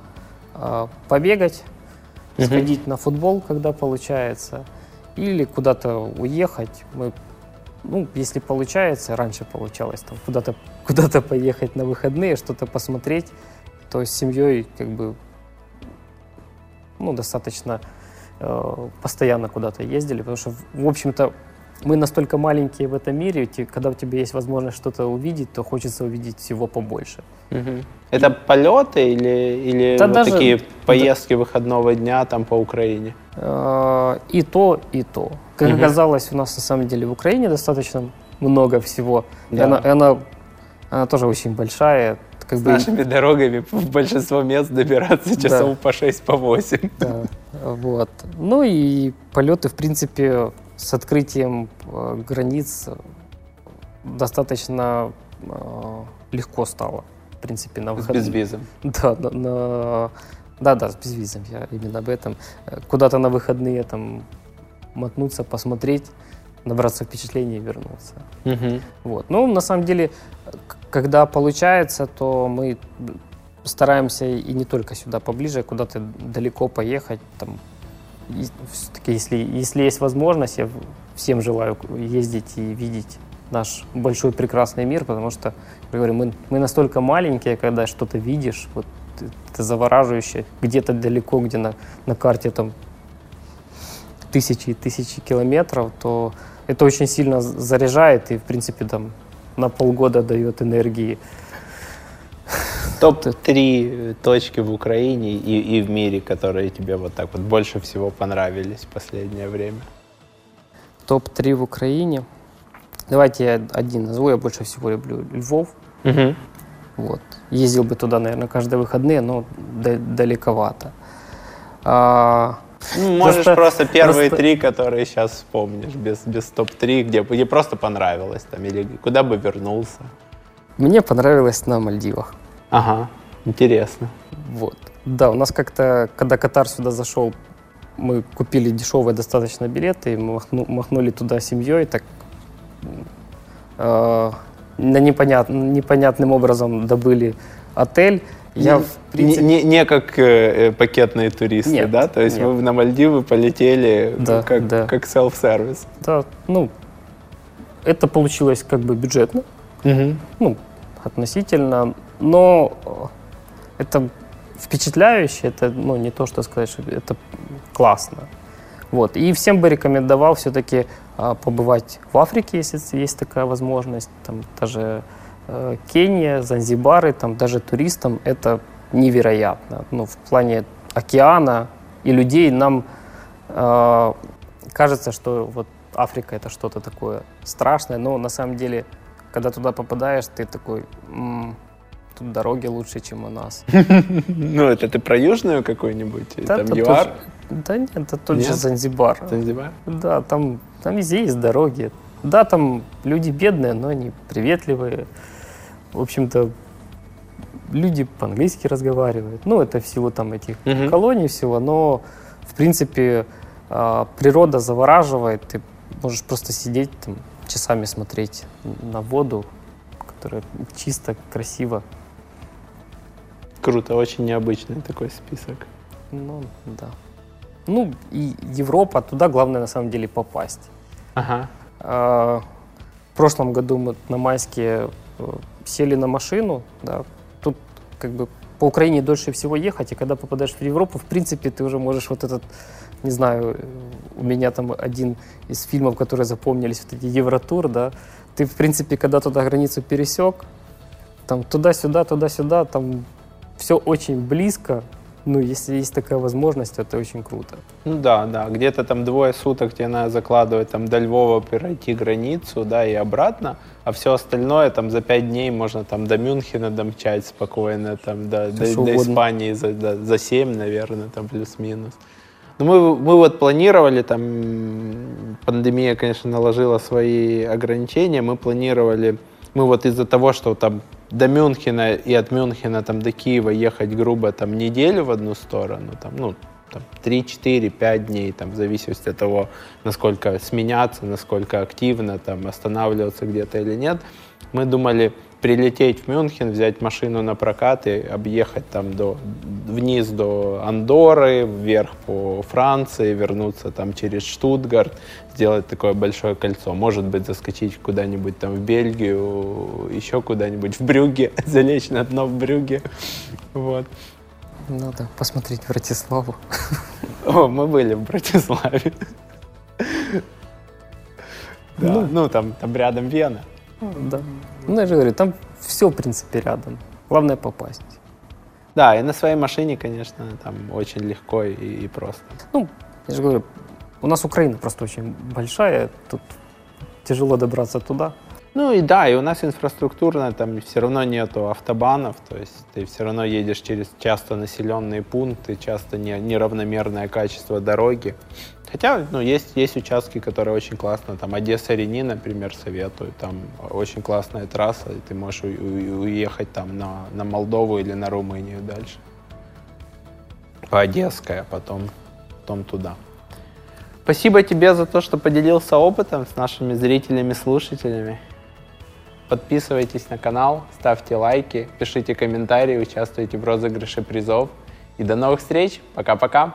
э, побегать, mm-hmm. сходить на футбол, когда получается, или куда-то уехать. Мы ну, если получается, раньше получалось, там, куда-то куда поехать на выходные, что-то посмотреть, то с семьей как бы ну, достаточно э, постоянно куда-то ездили, потому что, в общем-то, мы настолько маленькие в этом мире, когда у тебя есть возможность что-то увидеть, то хочется увидеть всего побольше. Угу. Это полеты или, или да вот даже, такие поездки да, выходного дня там по Украине? Э, и то, и то. Как угу. оказалось, у нас на самом деле в Украине достаточно много всего. Да. И она, она, она тоже очень большая. Как С бы... нашими дорогами в большинство мест добираться часов да. по 6, по 8. Да, вот. Ну и полеты, в принципе, с открытием э, границ достаточно э, легко стало. В принципе, на выходные. С безвизом. Да, на, на, да, да, с безвизом, я именно об этом. Куда-то на выходные там мотнуться, посмотреть, набраться впечатлений и вернуться. Угу. Вот. Ну, на самом деле, когда получается, то мы стараемся и не только сюда поближе, куда-то далеко поехать. Там, все-таки, если, если есть возможность, я всем желаю ездить и видеть наш большой прекрасный мир, потому что, я говорю, мы, мы настолько маленькие, когда что-то видишь, вот это завораживающе, где-то далеко, где на, на карте там тысячи и тысячи километров, то это очень сильно заряжает и, в принципе, там на полгода дает энергии. Топ-3 точки в Украине и, и в мире, которые тебе вот так вот больше всего понравились в последнее время? Топ-3 в Украине. Давайте я один назову. Я больше всего люблю Львов. Угу. Вот. Ездил бы туда, наверное, каждые выходные, но далековато. А, ну, можешь просто, просто первые просто... три, которые сейчас вспомнишь, без, без топ-3, где, где просто понравилось там, или куда бы вернулся. Мне понравилось на Мальдивах. Ага, интересно. Вот. Да, у нас как-то, когда Катар сюда зашел, мы купили дешевые достаточно билеты, и махну, махнули туда семьей, так э, на непонят, непонятным образом добыли отель. Я, в принципе... не, не, не как э, э, пакетные туристы, нет, да? То есть нет. вы на Мальдивы полетели да, ну, как, да. как self-service. Да, ну, это получилось как бы бюджетно, угу. ну, относительно, но это впечатляюще, это, ну, не то, что сказать, что это классно. Вот. И всем бы рекомендовал все-таки а, побывать в Африке, если есть такая возможность, там даже э, Кения, Занзибары, там даже туристам это невероятно. Ну, в плане океана и людей нам э, кажется, что вот Африка это что-то такое страшное, но на самом деле, когда туда попадаешь, ты такой, м-м, тут дороги лучше, чем у нас. Ну, это ты про южную какую-нибудь? Там ЮАР? Да нет, это тот же Занзибар. Занзибар? Да, там, там везде есть дороги. Да, там люди бедные, но они приветливые. В общем-то, люди по-английски разговаривают. Ну, это всего там этих угу. колоний всего, но, в принципе, а, природа завораживает. Ты можешь просто сидеть там, часами смотреть на воду, которая чисто, красиво. Круто, очень необычный такой список. Ну, да. Ну, и Европа, туда главное на самом деле попасть. Ага. А, в прошлом году мы на майске э, сели на машину, да, тут как бы по Украине дольше всего ехать, и когда попадаешь в Европу, в принципе, ты уже можешь вот этот, не знаю, у меня там один из фильмов, которые запомнились, вот эти Евротур, да, ты, в принципе, когда туда границу пересек, там туда-сюда, туда-сюда, там все очень близко, ну, если есть такая возможность, это очень круто. Ну да, да, где-то там двое суток тебе надо закладывать там до Львова пройти границу, да, и обратно, а все остальное там за пять дней можно там до Мюнхена домчать спокойно, там до, до, до Испании за, до, за 7, наверное, там плюс-минус. Ну, мы, мы вот планировали, там, пандемия, конечно, наложила свои ограничения, мы планировали, мы вот из-за того, что там до Мюнхена и от Мюнхена там до Киева ехать грубо там неделю в одну сторону, там, ну, там, 3, 4, 5 дней, там, в зависимости от того, насколько сменяться, насколько активно там, останавливаться где-то или нет. Мы думали прилететь в Мюнхен, взять машину на прокат и объехать там до, вниз до Андоры, вверх по Франции, вернуться там через Штутгарт, сделать такое большое кольцо. Может быть, заскочить куда-нибудь там в Бельгию, еще куда-нибудь в Брюге, залечь на дно в Брюге. Вот. Надо посмотреть Братиславу. О, мы были в Братиславе. Да. Ну, ну там, там рядом Вена. Да. Ну, я же говорю, там все, в принципе, рядом. Главное попасть. Да, и на своей машине, конечно, там очень легко и, и просто. Ну, я же говорю, у нас Украина просто очень большая, тут тяжело добраться туда. Ну и да, и у нас инфраструктурно там все равно нету автобанов, то есть ты все равно едешь через часто населенные пункты, часто не, неравномерное качество дороги. Хотя, ну, есть, есть участки, которые очень классно, там Одесса-Рени, например, советую, там очень классная трасса, и ты можешь у, у, уехать там на, на Молдову или на Румынию дальше. По Одесской, а потом, потом туда. Спасибо тебе за то, что поделился опытом с нашими зрителями, слушателями. Подписывайтесь на канал, ставьте лайки, пишите комментарии, участвуйте в розыгрыше призов. И до новых встреч. Пока-пока.